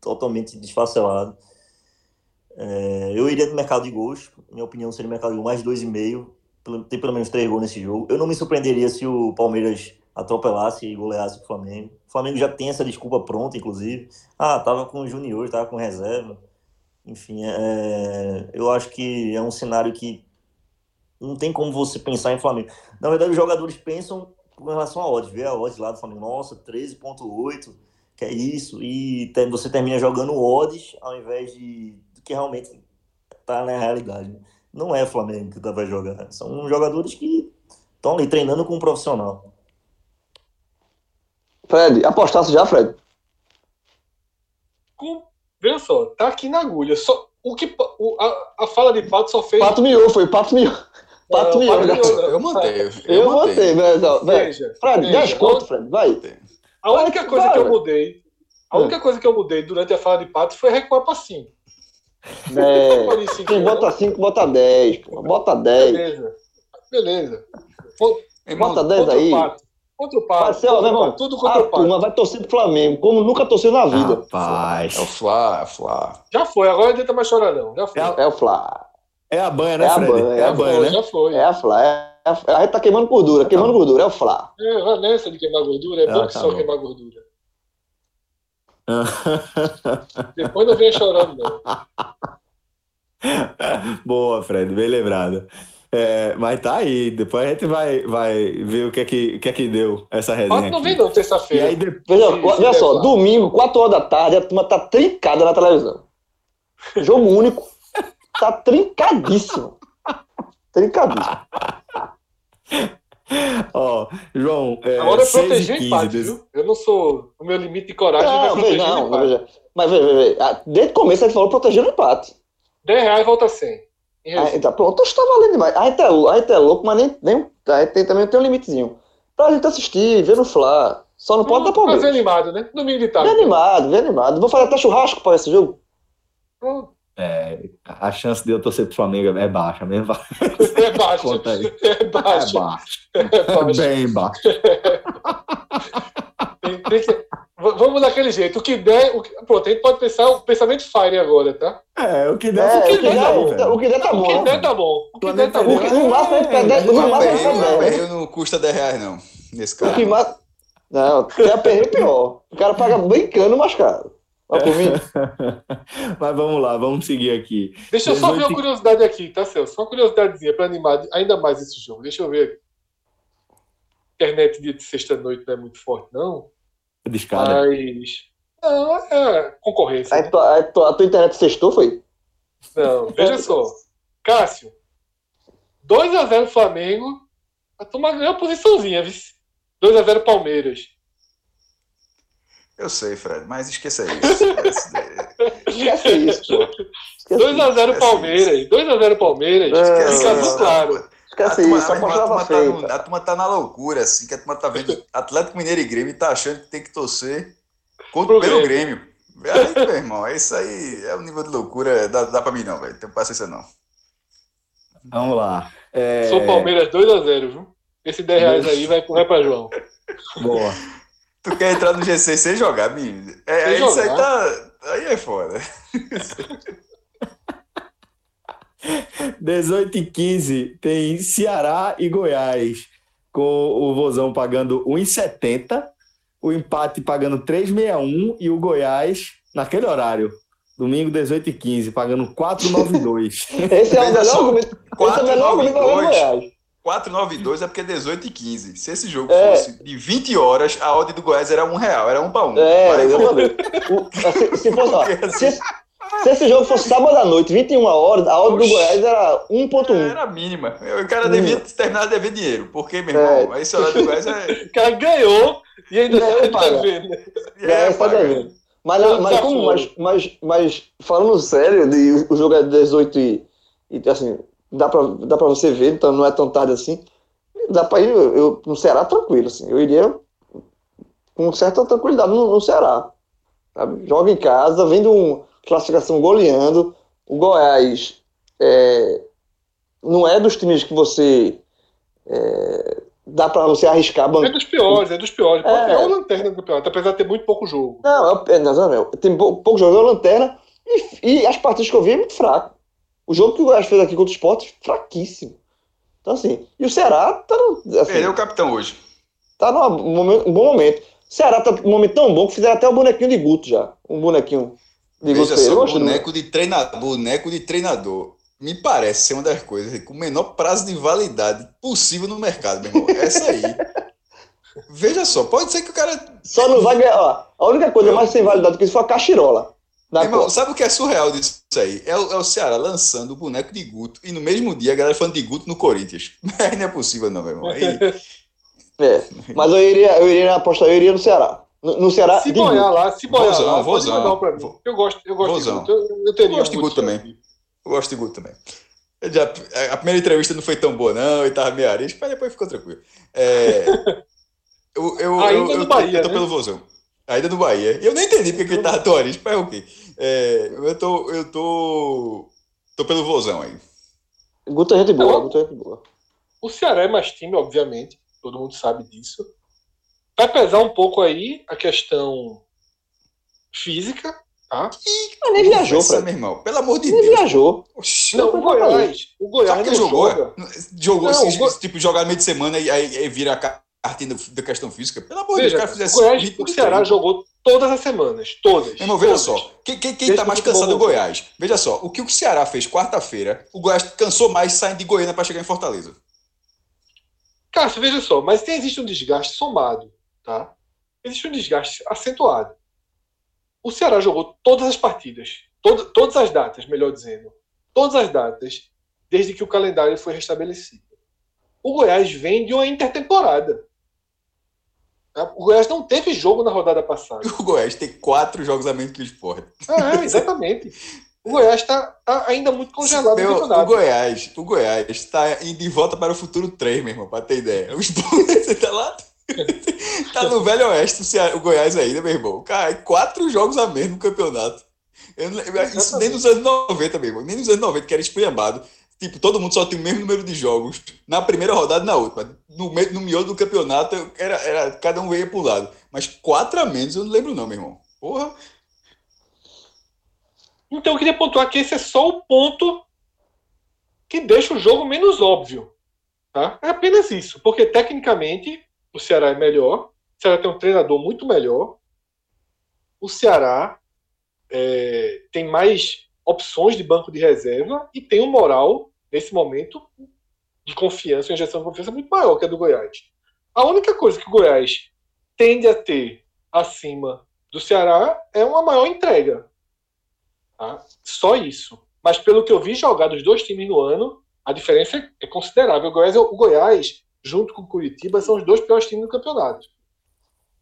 S4: Totalmente desfacelado. É, eu iria no mercado de gols. Minha opinião seria mercado de gols mais dois e meio. Pelo- Tem pelo menos três gols nesse jogo. Eu não me surpreenderia se o Palmeiras atropelasse e goleasse o Flamengo. O Flamengo já tem essa desculpa pronta, inclusive. Ah, tava com o Junior, tava com reserva. Enfim, é, eu acho que é um cenário que não tem como você pensar em Flamengo. Na verdade, os jogadores pensam com relação a odds. Vê a odds lá do Flamengo, nossa, 13.8, que é isso. E te- você termina jogando odds ao invés de do que realmente tá na realidade. Não é Flamengo que vai jogar. São jogadores que estão ali treinando com um profissional.
S5: Fred, apostasse já, Fred?
S2: Com- Veja só, tá aqui na agulha. Só, o que, o- a, a fala de Pato só fez.
S5: Pato miou, foi Pato miou. Pato miou.
S2: Pato miou, não.
S3: Eu mantenho. Eu,
S5: Eu
S3: mantenho.
S5: botei, velho. velho.
S2: Veja,
S5: Fred,
S2: veja,
S5: 10 conto, Fred, vai.
S2: A única
S5: Vai,
S2: coisa
S5: vai,
S2: que eu
S5: velho.
S2: mudei, a única coisa que eu mudei durante a fala de Pato foi recuar para 5.
S5: É,
S2: cinco,
S5: quem bota 5, bota 10. pô. Bota 10.
S2: Beleza. Beleza.
S5: Bota 10
S2: Contra o
S5: aí.
S2: Pato. Contra o Pato.
S5: Marcelo, meu irmão,
S2: Tudo
S5: A
S2: contra o Pato.
S5: turma vai torcer pro Flamengo, como nunca torceu na vida.
S1: Rapaz.
S3: é o Flá, é o Flá.
S2: Já foi, agora não adianta mais chorar, não. Já foi.
S1: É a-
S5: É o Flá.
S1: É a banha, né,
S5: É a
S1: Fred?
S5: banha,
S1: é
S5: é
S1: a
S5: a
S1: banha, né?
S2: Já foi.
S5: É a Flá. É a, a gente tá queimando gordura, queimando gordura, é o Flá.
S2: É, vai nessa de queimar gordura. É
S1: Ah,
S2: bom que
S1: tá
S2: só
S1: bom.
S2: queimar gordura. Depois não venha chorando, não.
S1: Boa, Fred, bem lembrado. É, mas tá aí, depois a gente vai, vai ver o que é que, o que, é que deu essa resenha.
S2: Pato não vem, não,
S1: E
S2: terça-feira. é
S5: só, domingo, 4 horas da tarde, a turma tá trincada na televisão. Jogo único. Tá trincadíssimo. Trincadíssimo.
S1: ó, João, é,
S2: Agora é
S1: 6 e
S2: proteger
S1: 15
S2: empate,
S1: desse-
S2: viu? Eu não sou. O meu limite de coragem vai
S5: Não,
S2: proteger
S5: veja,
S2: o
S5: não,
S2: empate.
S5: Mas veja, veja. Desde o começo a gente falou proteger o empate.
S2: 10 reais volta 100.
S5: Aí, tá pronto, acho que tá valendo demais. A gente é, a gente é louco, mas nem, nem, a gente tem, também tem um limitezinho. Pra gente assistir, ver no Fla. Só não pode dar
S2: Mas
S5: Palmeiras.
S2: animado, né? Domingo de
S5: Vem
S2: tarde.
S5: animado, vem animado. Vou fazer até churrasco para esse jogo.
S2: Pronto.
S1: É, a chance de eu torcer pro Flamengo é baixa mesmo.
S2: É baixo.
S1: Conta aí.
S2: É
S1: É
S2: baixo.
S1: baixa.
S2: É baixo.
S1: Bem baixo.
S2: Tem- tem que- Vamos daquele jeito. O que der. O que... Pronto, a gente pode pensar o pensamento Fire agora, tá?
S1: É, o que der,
S5: É,
S1: o
S5: o
S1: que
S5: que
S1: der,
S5: der,
S1: tá bom,
S5: o que- o que der tá
S2: O
S5: bom.
S2: que
S5: né?
S2: der tá bom. O que der tá
S5: O
S2: bom.
S5: que- no máximo a gente perde no
S3: Não,
S5: máximo a gente perde
S3: não custa 10 reais, não. Nesse
S5: O
S3: caso.
S5: que mais. Não, quer aperreio pior. O cara paga brincando mais caro. Mas por mim,
S1: Mas vamos lá, vamos seguir aqui.
S2: Deixa eu só ver
S1: 18
S2: uma curiosidade aqui, tá, Celso? Só uma curiosidadezinha para animar ainda mais esse jogo. Deixa eu ver aqui. Internet dia de sexta-noite não é muito forte, não.
S1: Discada.
S2: Mas. Não, é concorrência.
S5: aí
S2: né?
S5: tua- aí tua- a tua internet sextou, foi?
S2: Não, veja só. Cássio, 2x0 Flamengo. A turma ganhou a posiçãozinha, viu? 2x0 Palmeiras.
S3: Eu sei, Fred, mas esqueça isso.
S5: Esquece isso, pô. Esquece
S2: 2x0
S3: esquece
S2: Palmeiras. 2x0 Palmeiras.
S5: É,
S2: Fica
S3: isso.
S2: tudo claro.
S5: Esquece
S3: a turma,
S5: isso,
S3: a,
S5: a
S3: turma, a,
S5: apostava
S3: turma tá
S5: feita.
S3: a turma tá na loucura, assim, que a turma tá vendo Atlético Mineiro e Grêmio e tá achando que tem que torcer contra,
S2: Pro
S3: pelo
S2: Grêmio.
S3: Grêmio. Aí, meu irmão, isso aí é um nível de loucura, dá, dá pra mim não, velho. Tem paciência não.
S1: Vamos lá. É...
S2: Sou Palmeiras 2x0, viu? Esse 10 reais aí vai correr pra João.
S1: Boa.
S3: Tu quer entrar no G6 sem jogar, menino? É,
S2: Sem
S3: aí isso aí
S2: jogar.
S3: tá. Aí é foda.
S1: 18 e 15 tem Ceará e Goiás, com o Vozão pagando 1,70, o empate pagando 3,61 e o Goiás naquele horário. Domingo 18 e 15, pagando 4,92.
S5: Esse é o melhor
S3: só,
S5: argumento. Esse é o melhor argumento para o
S3: 4,92.
S5: Goiás.
S3: 492 é porque é 18 e 15. Se esse jogo
S5: É.
S3: fosse de 20 horas, a odd do Goiás era um real, era um pra um.
S5: É,
S3: Mas-
S5: exatamente. O- se, se fosse, ó,
S3: Porque,
S5: se, esse- se esse jogo fosse sábado à noite, 21 horas, a hora do. Goiás era 1.1.
S3: Era mínima. O cara devia terminar de dever dinheiro. Porque, meu
S5: É.
S3: irmão, aí esse horário do Goiás é.
S2: O cara ganhou e ainda
S5: Ganhou, paga.
S2: devendo.
S5: É, tá
S3: paga.
S5: devendo. Mas, mas, como,
S2: desaforo.
S5: mas, mas, mas falando sério, de, o jogo é 18 e, e assim, dá pra, dá pra você ver, então não é tão tarde assim. Dá pra ir eu, eu, no Ceará tranquilo, assim. Eu iria com certa tranquilidade no, no Ceará. sabe? Joga em casa, vendo um classificação goleando. O Goiás é, não é dos times que você é, dá pra você arriscar
S2: É
S5: bancar.
S2: dos piores, é dos piores. Pode
S5: É.
S2: é. o lanterna do campeonato, apesar de ter muito pouco jogo.
S5: Não, é, o- é, não, não, tem pou- pouco jogo na lanterna e, e as partidas que eu vi é muito fraco. O jogo que o Goiás fez aqui contra o Sport, fraquíssimo. Então, assim, e o Ceará tá, no, assim,
S3: Perdeu o capitão hoje.
S5: tá num momento- um bom momento. O Ceará tá num momento tão bom que fizeram até o bonequinho de Guto já. Um bonequinho de Guto
S3: Veja.
S5: Eu
S3: só, boneco de treinador, boneco de treinador. Me parece ser uma das coisas com o menor prazo de validade possível no mercado, meu irmão. Essa aí. Veja só, pode ser que o cara.
S5: Só não vai ganhar. Ó, a única coisa mais sem validade que isso foi a Cachirola.
S3: Irmão, sabe o que é surreal disso aí? É o, é o Ceará lançando o boneco de Guto e no mesmo dia a galera falando de Guto no Corinthians. Não é possível, não, meu irmão. Aí,
S5: É, mas eu iria, eu iria apostar, eu iria no Ceará. No, no Ceará,
S2: Se boiar lá, se boiar
S3: Vozão,
S2: lá,
S3: vozão.
S2: mandar um pra mim.
S3: Vo-
S2: Eu gosto, eu gosto
S3: Vozão.
S2: de Guto. Eu, eu teria
S3: Eu gosto de Guto também.
S2: aqui.
S3: eu gosto de Guto também. Já- a primeira entrevista não foi tão boa, não, e tava meio arisco, mas depois ficou tranquilo. É, eu, eu,
S2: Ainda
S3: eu,
S2: no
S3: eu,
S2: Bahia,
S3: eu tô
S2: né?
S3: pelo Vozão. Ainda no Bahia. E eu nem entendi porque que ele tava tão arisco, mas ok. É, eu tô. Eu tô. tô pelo Vozão aí.
S5: Guto é gente boa. Guto é gente boa.
S2: O Ceará é mais time, obviamente. Todo mundo sabe disso. Vai pesar um pouco aí a questão física, tá?
S5: Mas nem viajou, Fred.
S3: meu irmão. Pelo amor de
S5: Nem
S3: Deus.
S5: viajou.
S3: Oxi.
S2: Não, o Goiás. O Goiás
S3: que
S2: não
S3: jogou?
S2: joga.
S3: Jogou
S2: Não,
S3: assim,
S2: Go-
S3: tipo, jogar no meio de semana e aí, aí vira a cartinha da- questão física. Pelo amor de Deus, o cara fizesse
S2: o, Goiás, o
S3: de
S2: Ceará
S3: treino.
S2: jogou todas as semanas. Todas.
S3: Meu irmão, veja
S2: todas.
S3: só. Quem, quem, quem tá mais cansado é o. Goiás. Veja só, o que o Ceará fez quarta-feira, o Goiás cansou mais saindo de Goiânia para chegar em Fortaleza.
S2: Cássio, veja só, mas tem, existe um desgaste somado, tá? Existe um desgaste acentuado. O Ceará jogou todas as partidas, todo- todas as datas, melhor dizendo, todas as datas, desde que o calendário foi restabelecido. O Goiás vem de uma intertemporada. tá? O Goiás não teve jogo na rodada passada.
S3: O Goiás tem quatro jogos a menos que o Sport.
S2: É, exatamente. O Goiás está ainda muito congelado
S3: Meu,
S2: no
S3: o. Goiás, o Goiás está indo de volta para o futuro 3, meu irmão, para ter ideia. O Sport, você tá lá? tá no Velho Oeste, o, Goiás ainda, meu irmão. Cara, quatro jogos a menos no campeonato. Eu não- isso nem nos anos 90, meu irmão. Nem nos anos 90, que era esculhambado. Tipo, todo mundo só tem o mesmo número de jogos na primeira rodada e na última. No, no miolo do campeonato, era, era, cada um ia pro lado. Mas quatro a menos, eu não lembro não, meu irmão. Porra.
S2: Então eu queria pontuar que esse é só o ponto que deixa o jogo menos óbvio. Tá? É apenas isso. Porque tecnicamente o Ceará é melhor. O Ceará tem um treinador muito melhor. O Ceará é, tem mais opções de banco de reserva e tem um moral, nesse momento, de confiança, uma injeção de confiança muito maior que a do Goiás. A única coisa que o Goiás tende a ter acima do Ceará é uma maior entrega. Tá? Só isso. Mas pelo que eu vi jogar dos dois times no ano, a diferença é- é considerável. O Goiás, o Goiás, junto com o Curitiba, são os dois piores times do campeonato.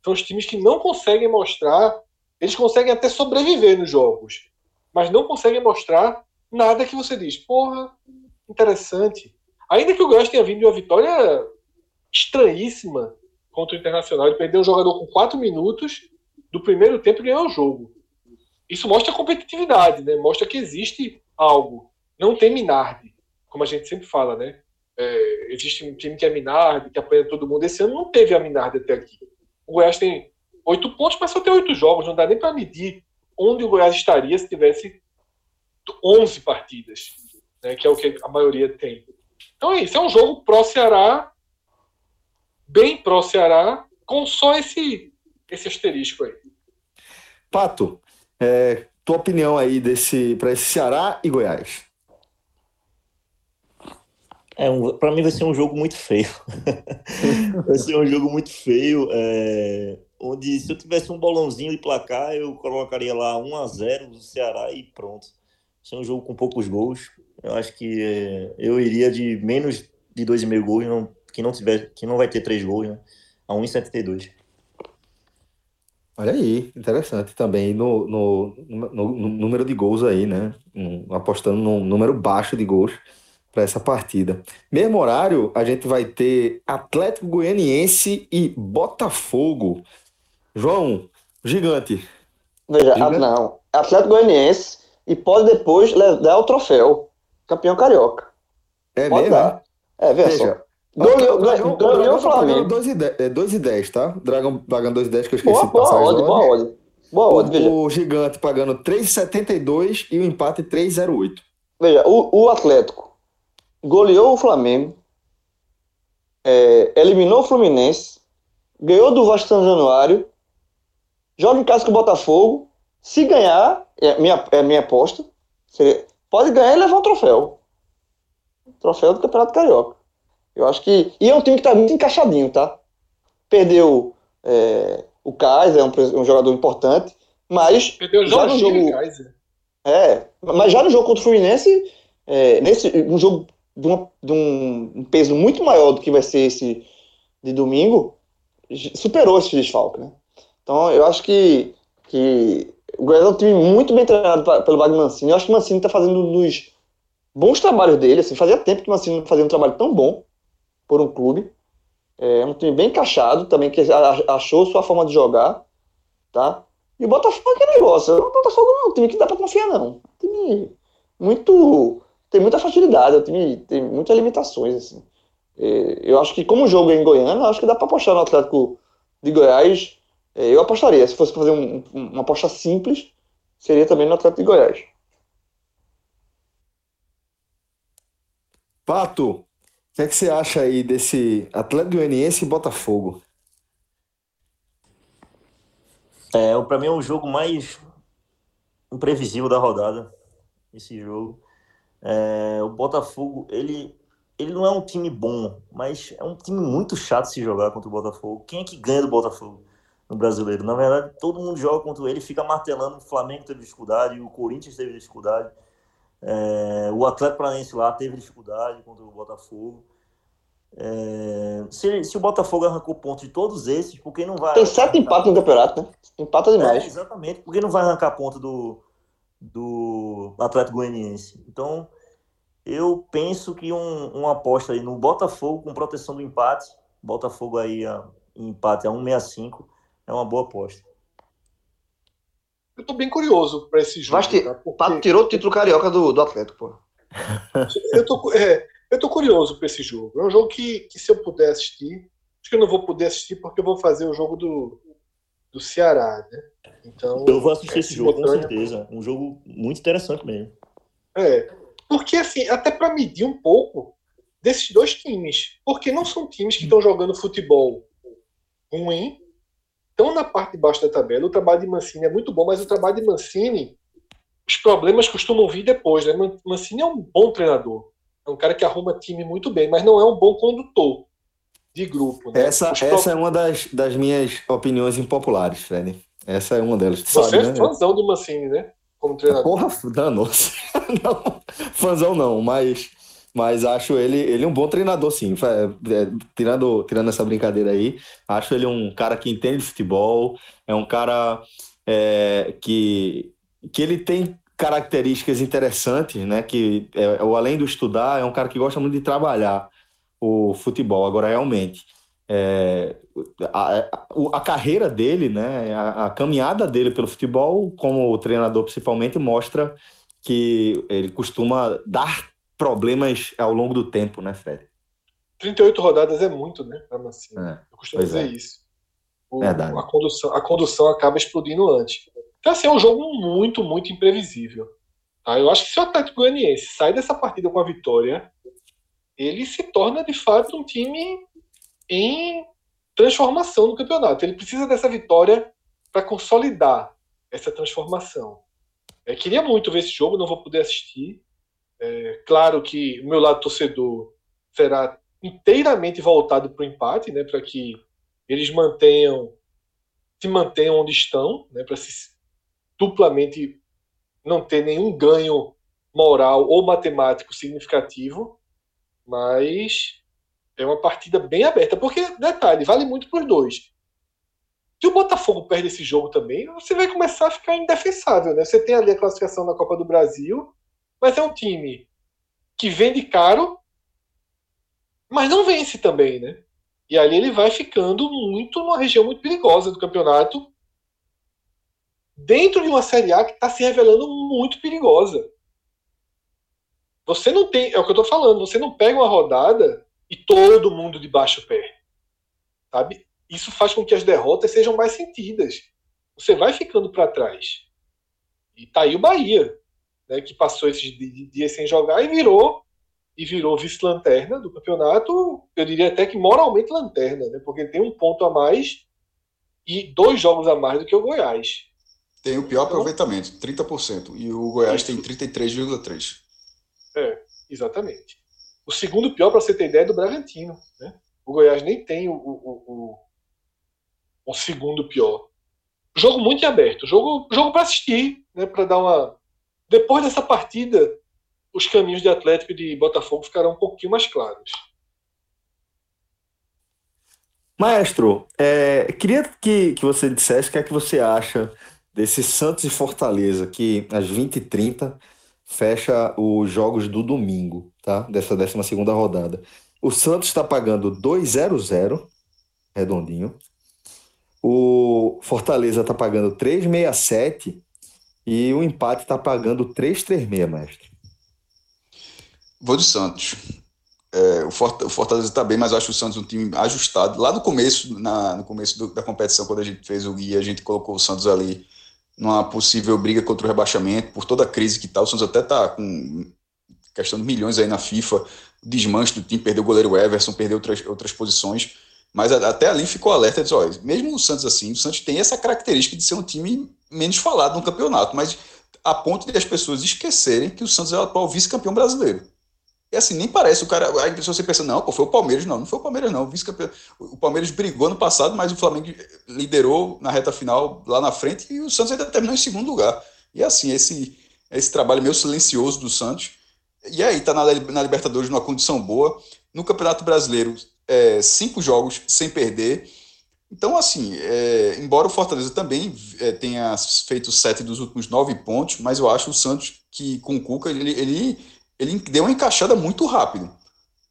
S2: São os times que não conseguem mostrar. Eles conseguem até sobreviver nos jogos, mas não conseguem mostrar nada que você diz. Porra, interessante. Ainda que o Goiás tenha vindo de uma vitória estranhíssima contra o Internacional, ele perdeu um jogador com quatro minutos do primeiro tempo e ganhou o jogo. isso mostra competitividade, né? Mostra que existe algo. Não tem Minardi, como a gente sempre fala, né? É, existe um time que é Minardi, que apanha todo mundo. Esse ano não teve a Minardi até aqui. O Goiás tem oito pontos, mas só tem oito jogos. Não dá nem para medir onde o Goiás estaria se tivesse 11 partidas, né, que é o que a maioria tem. Então é isso, é um jogo pró-Ceará, bem pró-Ceará, com só esse, esse asterisco aí.
S1: Pato, é, tua opinião aí desse para esse Ceará e Goiás?
S4: É um, para mim vai ser um jogo muito feio. vai ser um jogo muito feio. É, onde se eu tivesse um bolãozinho de placar, eu colocaria lá 1 a 0 do Ceará e pronto. Vai ser um jogo com poucos gols. Eu acho que é, eu iria de menos de 2,5 gols, não, que não tiver, que não vai ter 3 gols, né? A 1,72.
S1: Olha aí, interessante também no, no, no, no, número de gols aí, né? Um, apostando num número baixo de gols para essa partida. Mesmo horário, a gente vai ter Atlético Goianiense e Botafogo. João, gigante.
S5: Veja, gigante. não. Atlético Goianiense e pode depois dar o troféu. Campeão carioca.
S1: É pode mesmo? Dar.
S5: É, veja, veja.
S1: Ganhou o Flamengo. 2 e 10, tá? Dragão pagando 2 e 10, que eu esqueci.
S5: Boa, boa odd, boa odd. Boa
S1: odd, veja. O Gigante pagando 3,72 e o empate 3,08.
S5: Veja, o, o Atlético goleou o Flamengo, é, eliminou o Fluminense, ganhou do Vasco São Januário, joga em casa com o Botafogo. Se ganhar, é minha, é minha aposta, seria, pode ganhar e levar um troféu. Troféu do Campeonato Carioca. Eu acho que. E é um time que está muito encaixadinho, tá? Perdeu é, o Kaiser, é um, um, jogador importante, mas.
S2: Perdeu já no jogo. Kaiser.
S5: É, mas já no jogo contra o Fluminense, é, nesse, um jogo de, uma, de um, peso muito maior do que vai ser esse de domingo, superou esse desfalque, né? Então eu acho que, que o Goiás é um time muito bem treinado pelo Wagner Mancini. Eu acho que o Mancini está fazendo um dos bons trabalhos dele. Assim, fazia tempo que o Mancini não fazia um trabalho tão bom por um clube. É um time bem encaixado também, que achou sua forma de jogar, tá? E o Botafogo é negócio. O Botafogo não é um time que dá para confiar, não. Um time muito. Tem muita facilidade, um time tem muitas limitações, assim. É, eu acho que, como o jogo é em Goiânia, acho que dá para apostar no Atlético de Goiás. É, eu apostaria. Se fosse fazer um, uma aposta simples, seria também no Atlético de Goiás.
S1: Pato, que é que você acha aí desse Atlético Goianiense e Botafogo?
S4: É, para mim é o jogo mais imprevisível da rodada, esse jogo. É, o Botafogo, ele, ele não é um time bom, mas é um time muito chato se jogar contra o Botafogo. Quem é que ganha do Botafogo no brasileiro? Na verdade, todo mundo joga contra ele, fica martelando. O Flamengo teve dificuldade, o Corinthians teve dificuldade. É, o Atlético Paranaense lá teve dificuldade contra o Botafogo. É, se, se, o Botafogo arrancou pontos de todos esses, por que não vai.
S5: Tem sete empates no campeonato, né? Empata demais.
S4: É, exatamente, por que não vai arrancar ponto do, do Atlético Goianiense? Então, eu penso que um, uma aposta aí no Botafogo com proteção do empate, Botafogo aí a, empate a 1,65, é uma boa aposta.
S2: Eu tô bem curioso para esse jogo.
S5: Tá? Porque... O Pato tirou o título carioca do, do Atlético, pô.
S2: eu, tô, é, eu tô curioso para esse jogo. É um jogo que, que, se eu puder assistir, acho que eu não vou poder assistir porque eu vou fazer o jogo do, do Ceará, né? Então,
S4: eu vou assistir esse jogo, com certeza. Um jogo muito interessante mesmo.
S2: É. Porque, assim, até para medir um pouco desses dois times. Porque não são times que estão jogando futebol ruim estão na parte de baixo da tabela. O trabalho de Mancini é muito bom, mas o trabalho de Mancini, os problemas costumam vir depois. Né? Mancini é um bom treinador. É um cara que arruma time muito bem, mas não é um bom condutor de grupo. Né?
S1: Essa, essa é uma das, das minhas opiniões impopulares, Fred. Essa é uma delas.
S2: Você sabe, é né? fãzão do Mancini, né? Como treinador.
S1: Porra, danou-se. não, fãzão não, mas mas acho ele, ele um bom treinador, sim. É, tirando, tirando essa brincadeira aí, acho ele um cara que entende futebol, é um cara é, que, que ele tem características interessantes, né? Que é, além do estudar, é um cara que gosta muito de trabalhar o futebol. Agora, realmente, é, a, a, carreira dele, né, a, a, caminhada dele pelo futebol, como treinador principalmente, mostra que ele costuma dar problemas ao longo do tempo, né, Fred?
S2: 38 rodadas é muito, né, para É, Eu costumo dizer é. isso. O, a, condução, a condução acaba explodindo antes. Então, assim, é um jogo muito, muito imprevisível. Tá? Eu acho que se o Atlético Goianiense sai dessa partida com a vitória, ele se torna, de fato, um time em transformação no campeonato. Ele precisa dessa vitória para consolidar essa transformação. É, queria muito ver esse jogo, não vou poder assistir. É, claro que o meu lado torcedor será inteiramente voltado para o empate, né, para que eles mantenham se mantenham onde estão, né, para se duplamente não ter nenhum ganho moral ou matemático significativo, mas é uma partida bem aberta, porque detalhe, vale muito para os dois. Se o Botafogo perde esse jogo também, você vai começar a ficar indefensável, né? Você tem ali a classificação na Copa do Brasil, mas é um time que vende caro mas não vence também, né? E ali ele vai ficando muito numa região muito perigosa do campeonato, dentro de uma Série A que está se revelando muito perigosa. Você não tem, é o que eu estou falando, você não pega uma rodada e todo mundo de baixo pé. Sabe? Isso faz com que as derrotas sejam mais sentidas. Você vai ficando para trás. E tá aí o Bahia, né, que passou esses dias sem jogar e virou e virou vice-lanterna do campeonato, eu diria até que moralmente lanterna, né? porque tem um ponto a mais e dois jogos a mais do que o Goiás.
S3: Tem o pior então, aproveitamento, 30%, e o Goiás isso. tem 33,3%.
S2: É, exatamente. O segundo pior, para você ter ideia, é do Bragantino. Né? O Goiás nem tem o, o, o, o segundo pior. Jogo muito aberto, jogo, jogo para assistir, né? para dar uma. Depois dessa partida, os caminhos de Atlético e de Botafogo ficarão um pouquinho mais claros.
S1: Maestro, é, queria que, que você dissesse o que é que você acha desse Santos e Fortaleza, que às 20h30 fecha os jogos do domingo, tá? Dessa 12 segunda rodada. O Santos está pagando 2,00, redondinho. O Fortaleza está pagando 3,67 e o empate está pagando 3,36, mestre.
S3: Vou do Santos. É, o Fortaleza está bem, mas acho o Santos um time ajustado. Lá no começo, na, no começo do, da competição, quando a gente fez o guia, a gente colocou o Santos ali numa possível briga contra o rebaixamento, por toda a crise que está. O Santos até está com questão de milhões aí na FIFA, desmanche do time, perdeu o goleiro Everson, perdeu outras, outras posições, mas até ali ficou alerta, diz, olha, mesmo o Santos assim, o Santos tem essa característica de ser um time menos falado no campeonato, mas a ponto de as pessoas esquecerem que o Santos é o atual vice-campeão brasileiro. E assim, nem parece o cara. Aí você pensa, não, pô, foi o Palmeiras, não. Não foi o Palmeiras, não. O, o Palmeiras brigou no passado, mas o Flamengo liderou na reta final lá na frente e o Santos ainda terminou em segundo lugar. E assim, esse, esse trabalho meio silencioso do Santos. E aí, tá na, na Libertadores numa condição boa. No Campeonato Brasileiro, é, cinco jogos sem perder. Então, assim, é, embora o Fortaleza também é, tenha feito sete dos últimos nove pontos, mas eu acho o Santos que com o Cuca ele, ele ele deu uma encaixada muito rápido.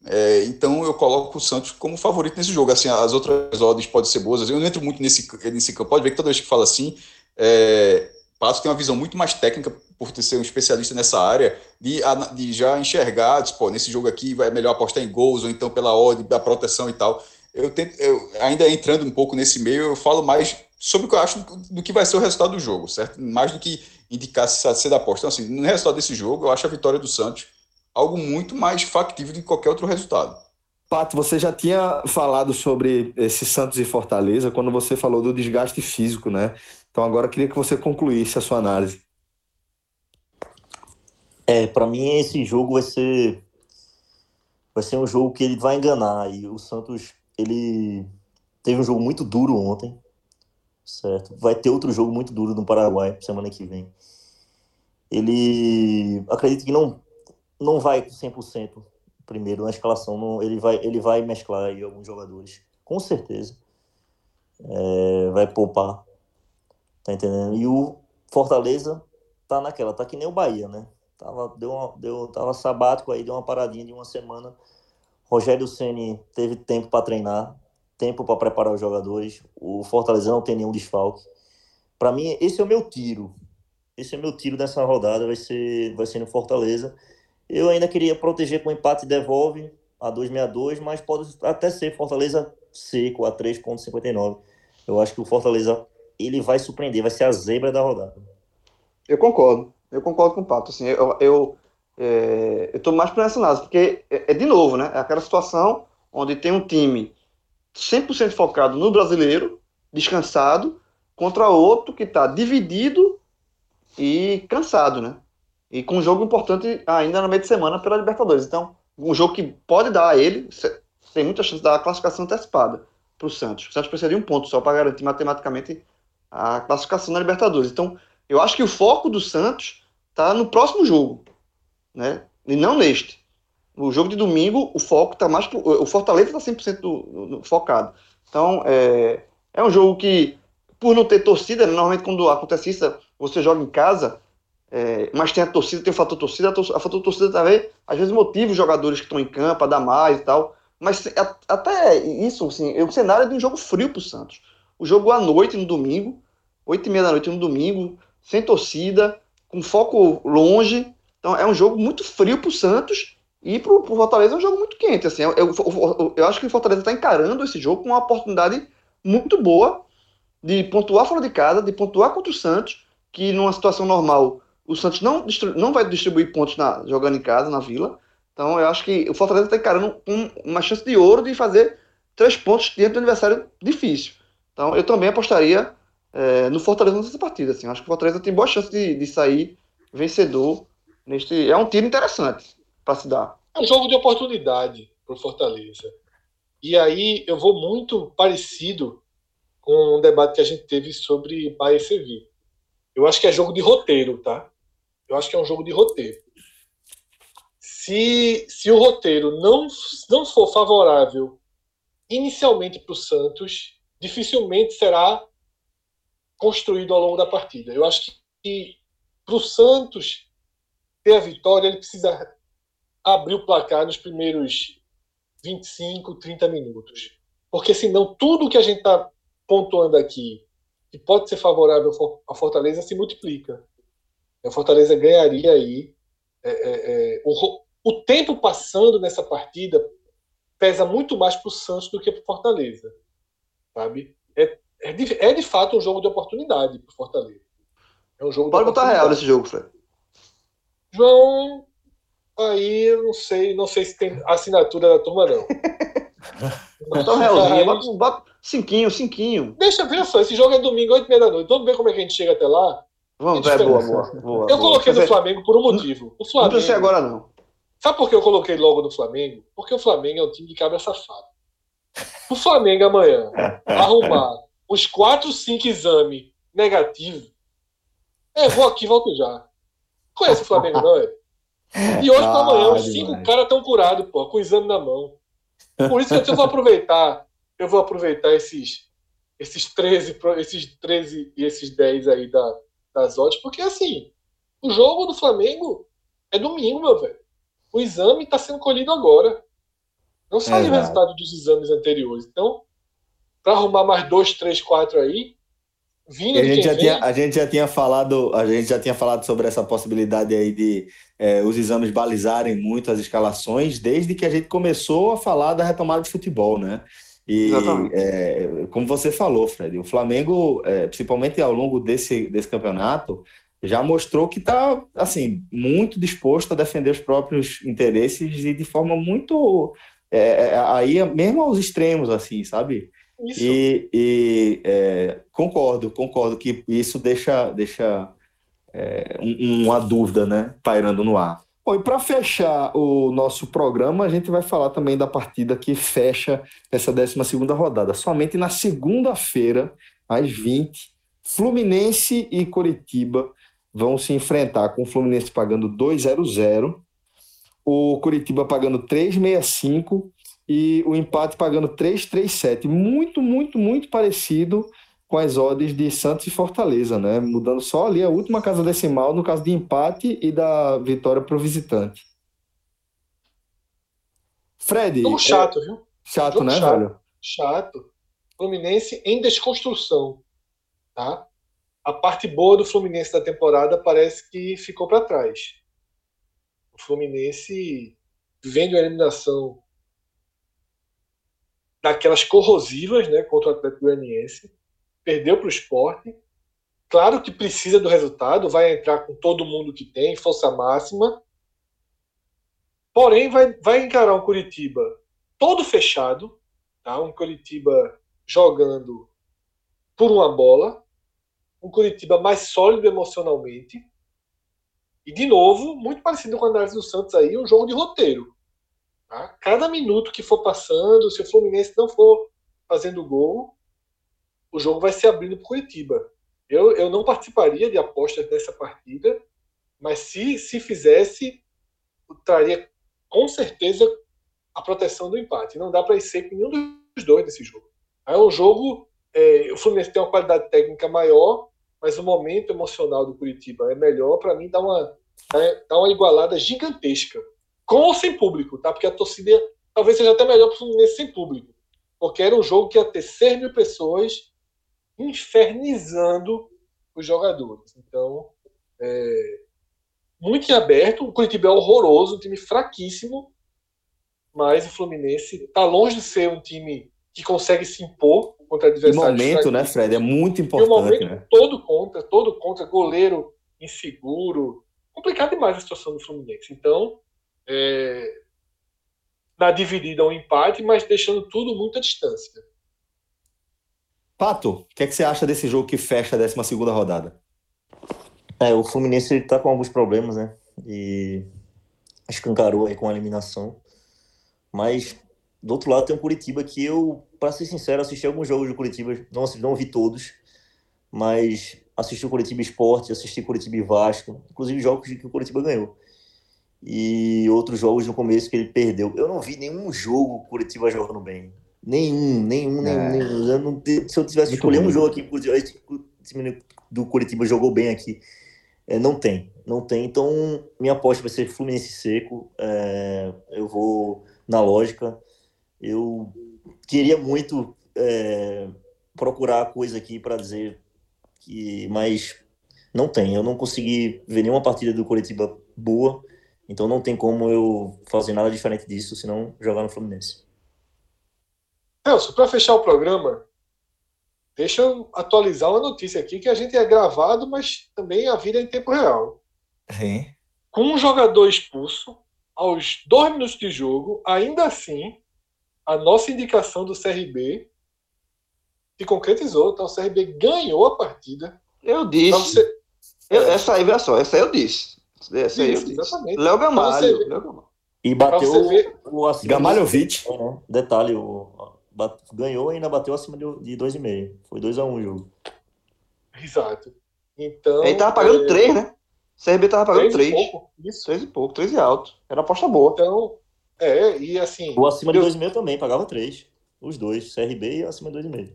S3: É, então eu coloco o Santos como favorito nesse jogo. Assim, as outras odds podem ser boas. Eu não entro muito nesse, nesse campo. Pode ver que toda vez que fala assim, é, Passo tem uma visão muito mais técnica por ser um especialista nessa área, de, de já enxergar, diz, nesse jogo aqui vai melhor apostar em gols, ou então pela odd, da proteção e tal. Eu, tento, eu ainda entrando um pouco nesse meio, eu falo mais sobre o que eu acho do que vai ser o resultado do jogo, certo? Mais do que indicar se ser da aposta. Então, assim, no resultado desse jogo, eu acho a vitória do Santos algo muito mais factível do que qualquer outro resultado.
S1: Pato, você já tinha falado sobre esse Santos e Fortaleza quando você falou do desgaste físico, né? Então agora eu queria que você concluísse a sua análise.
S4: É, para mim esse jogo vai ser vai ser um jogo que ele vai enganar e o Santos ele teve um jogo muito duro ontem, certo? Vai ter outro jogo muito duro no Paraguai semana que vem. Ele acredito que não não vai 100% primeiro na escalação, não, ele, vai, ele vai mesclar aí alguns jogadores, com certeza. É, vai poupar, tá entendendo? E o Fortaleza tá naquela, tá que nem o Bahia, né? Tava, deu uma, deu, tava sabático aí, deu uma paradinha de uma semana. Rogério Ceni teve tempo para treinar, tempo para preparar os jogadores. O Fortaleza não tem nenhum desfalque. Para mim, esse é o meu tiro. Esse é o meu tiro dessa rodada, vai ser, vai ser no Fortaleza. Eu ainda queria proteger com empate e devolve a 262, mas pode até ser Fortaleza seco a 3.59. Eu acho que o Fortaleza ele vai surpreender, vai ser a zebra da rodada.
S5: Eu concordo. Eu concordo com o Pato. Assim, eu, eu, é, eu tô mais para essa análise, porque é, é, de novo, né? É aquela situação onde tem um time 100% focado no brasileiro, descansado, contra outro que está dividido e cansado, né? E com um jogo importante ainda no meio de semana pela Libertadores. Então, um jogo que pode dar a ele, tem muita chance de dar a classificação antecipada para o Santos. O Santos precisa de um ponto só para garantir matematicamente a classificação na Libertadores. Então, eu acho que o foco do Santos está no próximo jogo, né? E não neste. O jogo de domingo, o foco está mais. Pro, o Fortaleza está 100% do, do, focado. Então, é, é um jogo que, por não ter torcida, né, normalmente quando acontece isso, você joga em casa, é, mas tem a torcida, tem o fator torcida, a, tor a fator torcida também, às vezes motiva os jogadores que estão em campo a dar mais e tal. Mas até isso, assim, o cenário é de um jogo frio para o Santos. O jogo à noite, no domingo, 8 e meia da noite no domingo, sem torcida, com foco longe. Então é um jogo muito frio para o Santos e para o Fortaleza é um jogo muito quente. Assim, eu, eu, eu acho que o Fortaleza está encarando esse jogo com uma oportunidade muito boa de pontuar fora de casa, de pontuar contra o Santos, que numa situação normal o Santos não, não vai distribuir pontos na, jogando em casa, na Vila. Então eu acho que o Fortaleza está encarando um, uma chance de ouro de fazer três pontos diante do adversário difícil. Então eu também apostaria é, no Fortaleza nessa partida. Assim. Acho que o Fortaleza tem boa chance de, de sair vencedor neste. É um tiro interessante para se dar.
S2: É um jogo de oportunidade para o Fortaleza. E aí eu vou muito parecido com um debate que a gente teve sobre Bahia e Sevilla. Eu acho que é jogo de roteiro, tá? Eu acho que é um jogo de roteiro. Se, se o roteiro não, não for favorável inicialmente para o Santos, dificilmente será construído ao longo da partida. Eu acho que para o Santos ter a vitória, ele precisa abrir o placar nos primeiros 25, 30 minutos. Porque senão tudo que a gente está pontuando aqui, que pode ser favorável à Fortaleza, se multiplica. A Fortaleza ganharia aí. É, é, é, o, o tempo passando nessa partida pesa muito mais para o Santos do que para o Fortaleza. Sabe? É é de, é de fato um jogo de oportunidade para o Fortaleza.
S5: É um jogo Pode botar real nesse jogo, Fred.
S2: João, aí eu não sei, não sei se tem assinatura da turma, não.
S5: Bota um realzinho, bota, bota cinquinho, cinquinho.
S2: Deixa ver só, esse jogo é domingo, 8 h da noite. Vamos ver como é que a gente chega até lá.
S5: Vamos, é boa, boa, boa.
S2: Eu boa. coloquei no Flamengo por um motivo. O Flamengo,
S5: não precisa agora, não.
S2: Sabe por que eu coloquei logo no Flamengo? Porque o Flamengo é um time de cabra safado. O Flamengo amanhã arrumar os quatro, cinco exames negativos. É, vou aqui volto já. Conhece o Flamengo, não, é? E hoje ah, amanhã, os cinco caras estão curados, pô, com o exame na mão. Por isso que eu vou aproveitar, eu vou aproveitar esses, esses 13, esses 13 e esses 10 aí da, das odds, porque assim, o jogo do Flamengo é domingo, meu velho. O exame está sendo colhido agora. Não saiu o resultado dos exames anteriores. Então, para arrumar mais dois, três, quatro aí.
S1: Vindo a gente, já tinha, a gente já tinha falado, a gente já tinha falado sobre essa possibilidade aí de é, os exames balizarem muito as escalações, desde que a gente começou a falar da retomada de futebol, né? E é, como você falou, Fred, o Flamengo, é, principalmente ao longo desse, desse campeonato, já mostrou que está assim muito disposto a defender os próprios interesses e de forma muito é, é aí mesmo aos extremos assim, sabe? Isso. E, e é, concordo, concordo que isso deixa, deixa é, uma dúvida, né, pairando no ar. Bom, e para fechar o nosso programa, a gente vai falar também da partida que fecha essa 12 rodada. Somente na segunda-feira, às 20, Fluminense e Coritiba vão se enfrentar com o Fluminense pagando 2,00, o Coritiba pagando 3,65 e o empate pagando 3,37. Muito, muito, muito parecido com as odds de Santos e Fortaleza, né? Mudando só ali a última casa decimal no caso de empate e da vitória para o visitante. Fred.
S2: Jogo chato, é... viu?
S1: Chato, Jogo né, chato. velho?
S2: Chato. Fluminense em desconstrução, tá? A parte boa do Fluminense da temporada parece que ficou para trás. O Fluminense vendo a eliminação daquelas corrosivas, né, contra o Atlético Goianiense, perdeu para o esporte. Claro que precisa do resultado, vai entrar com todo mundo que tem, força máxima. Porém, vai, vai encarar um Curitiba todo fechado, tá? um Curitiba jogando por uma bola, um Curitiba mais sólido emocionalmente. E, de novo, muito parecido com a análise do Santos aí, um jogo de roteiro. Tá? Cada minuto que for passando, se o Fluminense não for fazendo gol, o jogo vai se abrindo para o Curitiba. Eu, eu não participaria de apostas nessa partida, mas se, se fizesse, traria com certeza a proteção do empate. Não dá para ir seco nenhum dos dois nesse jogo. É um jogo. É, o Fluminense tem uma qualidade técnica maior, mas o momento emocional do Curitiba é melhor. Para mim, dá uma, dá uma igualada gigantesca. Com ou sem público, tá? Porque a torcida talvez seja até melhor para o Fluminense sem público. Porque era um jogo que ia ter 6 mil pessoas infernizando os jogadores. Então, é, muito em aberto. O Curitiba é horroroso, um time fraquíssimo, mas o Fluminense está longe de ser um time que consegue se impor contra adversários.
S1: O momento, né, Fred? É muito importante. E o momento né?
S2: todo contra, todo contra, goleiro inseguro. Complicado demais a situação do Fluminense. Então, é, na dividida um empate, mas deixando tudo muito à distância.
S1: Pato, o que, é que você acha desse jogo que fecha a 12 rodada?
S4: É, o Fluminense está com alguns problemas, né? E escancarou aí com a eliminação. Mas do outro lado tem o Curitiba que eu, para ser sincero, assisti alguns jogos do Curitiba, não, não vi todos, mas assisti o Curitiba Esporte, assisti Curitiba Vasco, inclusive jogos que o Curitiba ganhou. E outros jogos no começo que ele perdeu. Eu não vi nenhum jogo Curitiba jogando bem. Nenhum, nenhum, nenhum. É. nenhum. Eu não, se eu tivesse escolher um jogo aqui, o time do Curitiba jogou bem aqui. É, não tem, não tem. Então, minha aposta vai ser Fluminense seco. É, eu vou na lógica. Eu queria muito é, procurar coisa aqui para dizer que, mas não tem. Eu não consegui ver nenhuma partida do Curitiba boa. Então não tem como eu fazer nada diferente disso, senão jogar no Fluminense.
S2: Nelson, para fechar o programa, deixa eu atualizar uma notícia aqui que a gente é gravado, mas também a vida é em tempo real.
S1: Sim.
S2: Com um jogador expulso, aos dois minutos de jogo, ainda assim, a nossa indicação do CRB se concretizou. Então, o CRB ganhou a partida.
S5: Eu disse. Você... Eu, essa aí, olha só, essa aí eu disse. Essa aí eu disse. Exatamente. Léo Gamalho.
S4: E bateu
S1: o, o Gamalhovic.
S4: né? Detalhe, o, bate, ganhou e ainda bateu acima de 2,5. Foi 2x1 um o jogo.
S2: Exato. Então.
S5: Ele tava pagando 3, é... né? CRB tava pagando 3. 3 e pouco. Isso. 3 e pouco, 3 e alto. Era aposta boa.
S2: Então, é, e assim.
S4: O acima de 2,5 também, pagava 3. Os dois, CRB e acima de 2,5.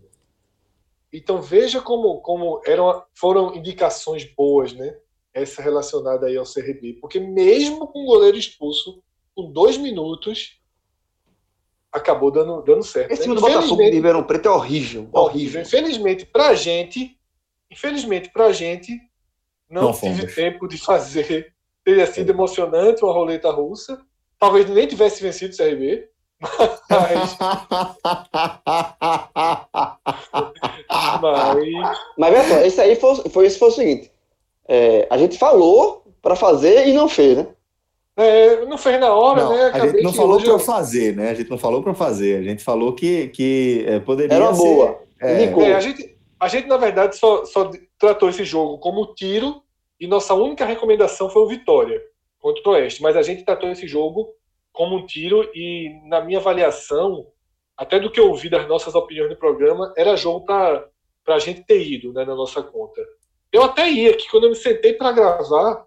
S2: Então veja como, como eram, foram indicações boas, né? Essa relacionada aí ao CRB. Porque mesmo com o goleiro expulso, com dois minutos, acabou dando, dando certo.
S5: Esse time do Botafogo de Ribeirão Preto é horrível. Horrível.
S2: Infelizmente, pra gente, infelizmente, pra gente, não, não tive fomos. tempo de fazer. Teria sido é. emocionante uma roleta russa. Talvez nem tivesse vencido o CRB. Mas.
S5: mas. Mas só, esse aí foi, foi, esse foi o seguinte: é, a gente falou para fazer e não fez, né?
S2: É, não fez na hora,
S1: não,
S2: né?
S1: Acabei a gente não falou para eu... fazer, né? A gente não falou para fazer. A gente falou que, que é, poderia
S5: Era
S1: ser...
S5: boa.
S2: É... É, a, gente, a gente, na verdade, só, só tratou esse jogo como tiro e nossa única recomendação foi o Vitória contra o Oeste. Mas a gente tratou esse jogo como um tiro e, na minha avaliação, até do que eu ouvi das nossas opiniões no programa, era jogo para a gente ter ido né, na nossa conta. Eu até ia, que quando eu me sentei para gravar,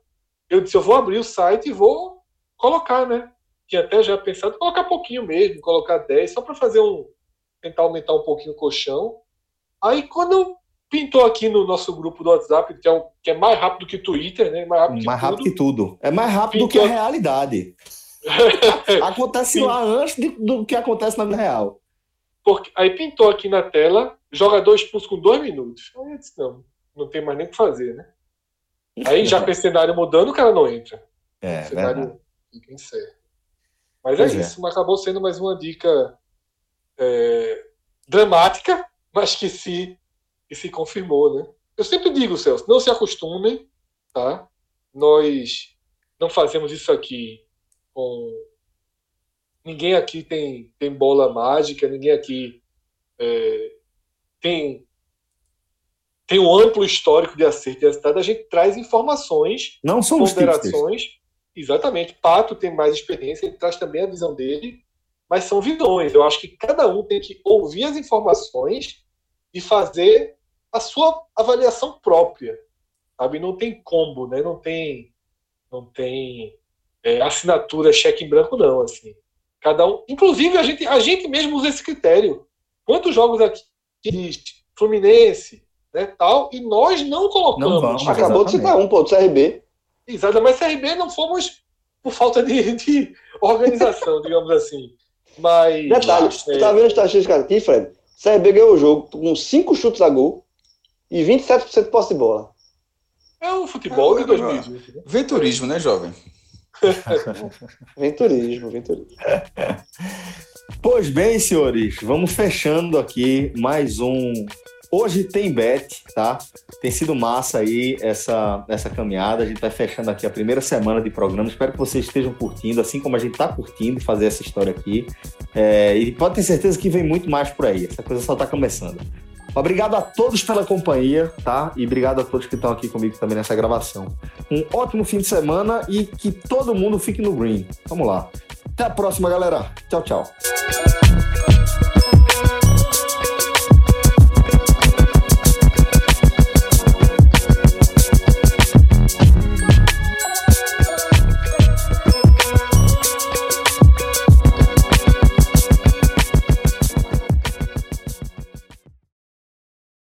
S2: eu disse, eu vou abrir o site e vou colocar, né? Tinha até já pensado colocar pouquinho mesmo, colocar 10, só para fazer um. tentar aumentar um pouquinho o colchão. Aí quando pintou aqui no nosso grupo do WhatsApp, que é, um, que é mais rápido que Twitter, né?
S1: Mais rápido, mais que, rápido tudo. que tudo. É mais rápido pintou... do que a realidade. acontece lá antes de, do que acontece na vida real.
S2: Porque, aí pintou aqui na tela, jogador expulso com dois minutos. Aí eu disse, não, não tem mais nem o que fazer, né? Aí já com esse cenário mudando, o cara não entra.
S1: É,
S2: o cenário
S1: verdade.
S2: fica incerto. Mas
S1: Pois
S2: é
S1: é.
S2: isso, mas acabou sendo mais uma dica é, dramática, mas que se, que se confirmou, né? Eu sempre digo, Celso, não se acostumem, tá? Nós não fazemos isso aqui com. Ninguém aqui tem, tem bola mágica, ninguém aqui é, tem, tem um amplo histórico de acerto e resultado. A gente traz informações
S1: Não somos tipsters.
S2: Exatamente. Pato tem mais experiência, ele traz também a visão dele, mas são visões. Eu acho que cada um tem que ouvir as informações e fazer a sua avaliação própria. Sabe? Não tem combo, né? Não tem, não tem é, assinatura cheque em branco, não. Assim. Cada um. Inclusive, a gente, a gente mesmo usa esse critério. Quantos jogos aqui diz Fluminense, né, tal, e nós não colocamos.
S1: Não vamos.
S5: Acabou de citar um, pô, do CRB.
S2: Exato, mas CRB não fomos por falta de, de organização, digamos assim. Mas.
S5: Detalhe,
S2: é,
S5: eu tava vendo as estatísticas aqui, Fred. CRB ganhou o jogo com 5 chutes a gol e 27% de posse de bola.
S2: é o futebol de
S6: É,
S2: 2020. né?
S6: Venturismo, né, jovem?
S5: Venturismo, venturismo.
S1: Pois bem, senhores, vamos fechando aqui mais um. Hoje tem bet, tá? Tem sido massa aí essa, essa caminhada. A gente vai fechando aqui a primeira semana de programa. Espero que vocês estejam curtindo, assim como a gente está curtindo fazer essa história aqui. É, e pode ter certeza que vem muito mais por aí. Essa coisa só está começando. Obrigado a todos pela companhia, tá? E obrigado a todos que estão aqui comigo também nessa gravação. Um ótimo fim de semana e que todo mundo fique no green. Vamos lá. Até a próxima, galera. Tchau, tchau.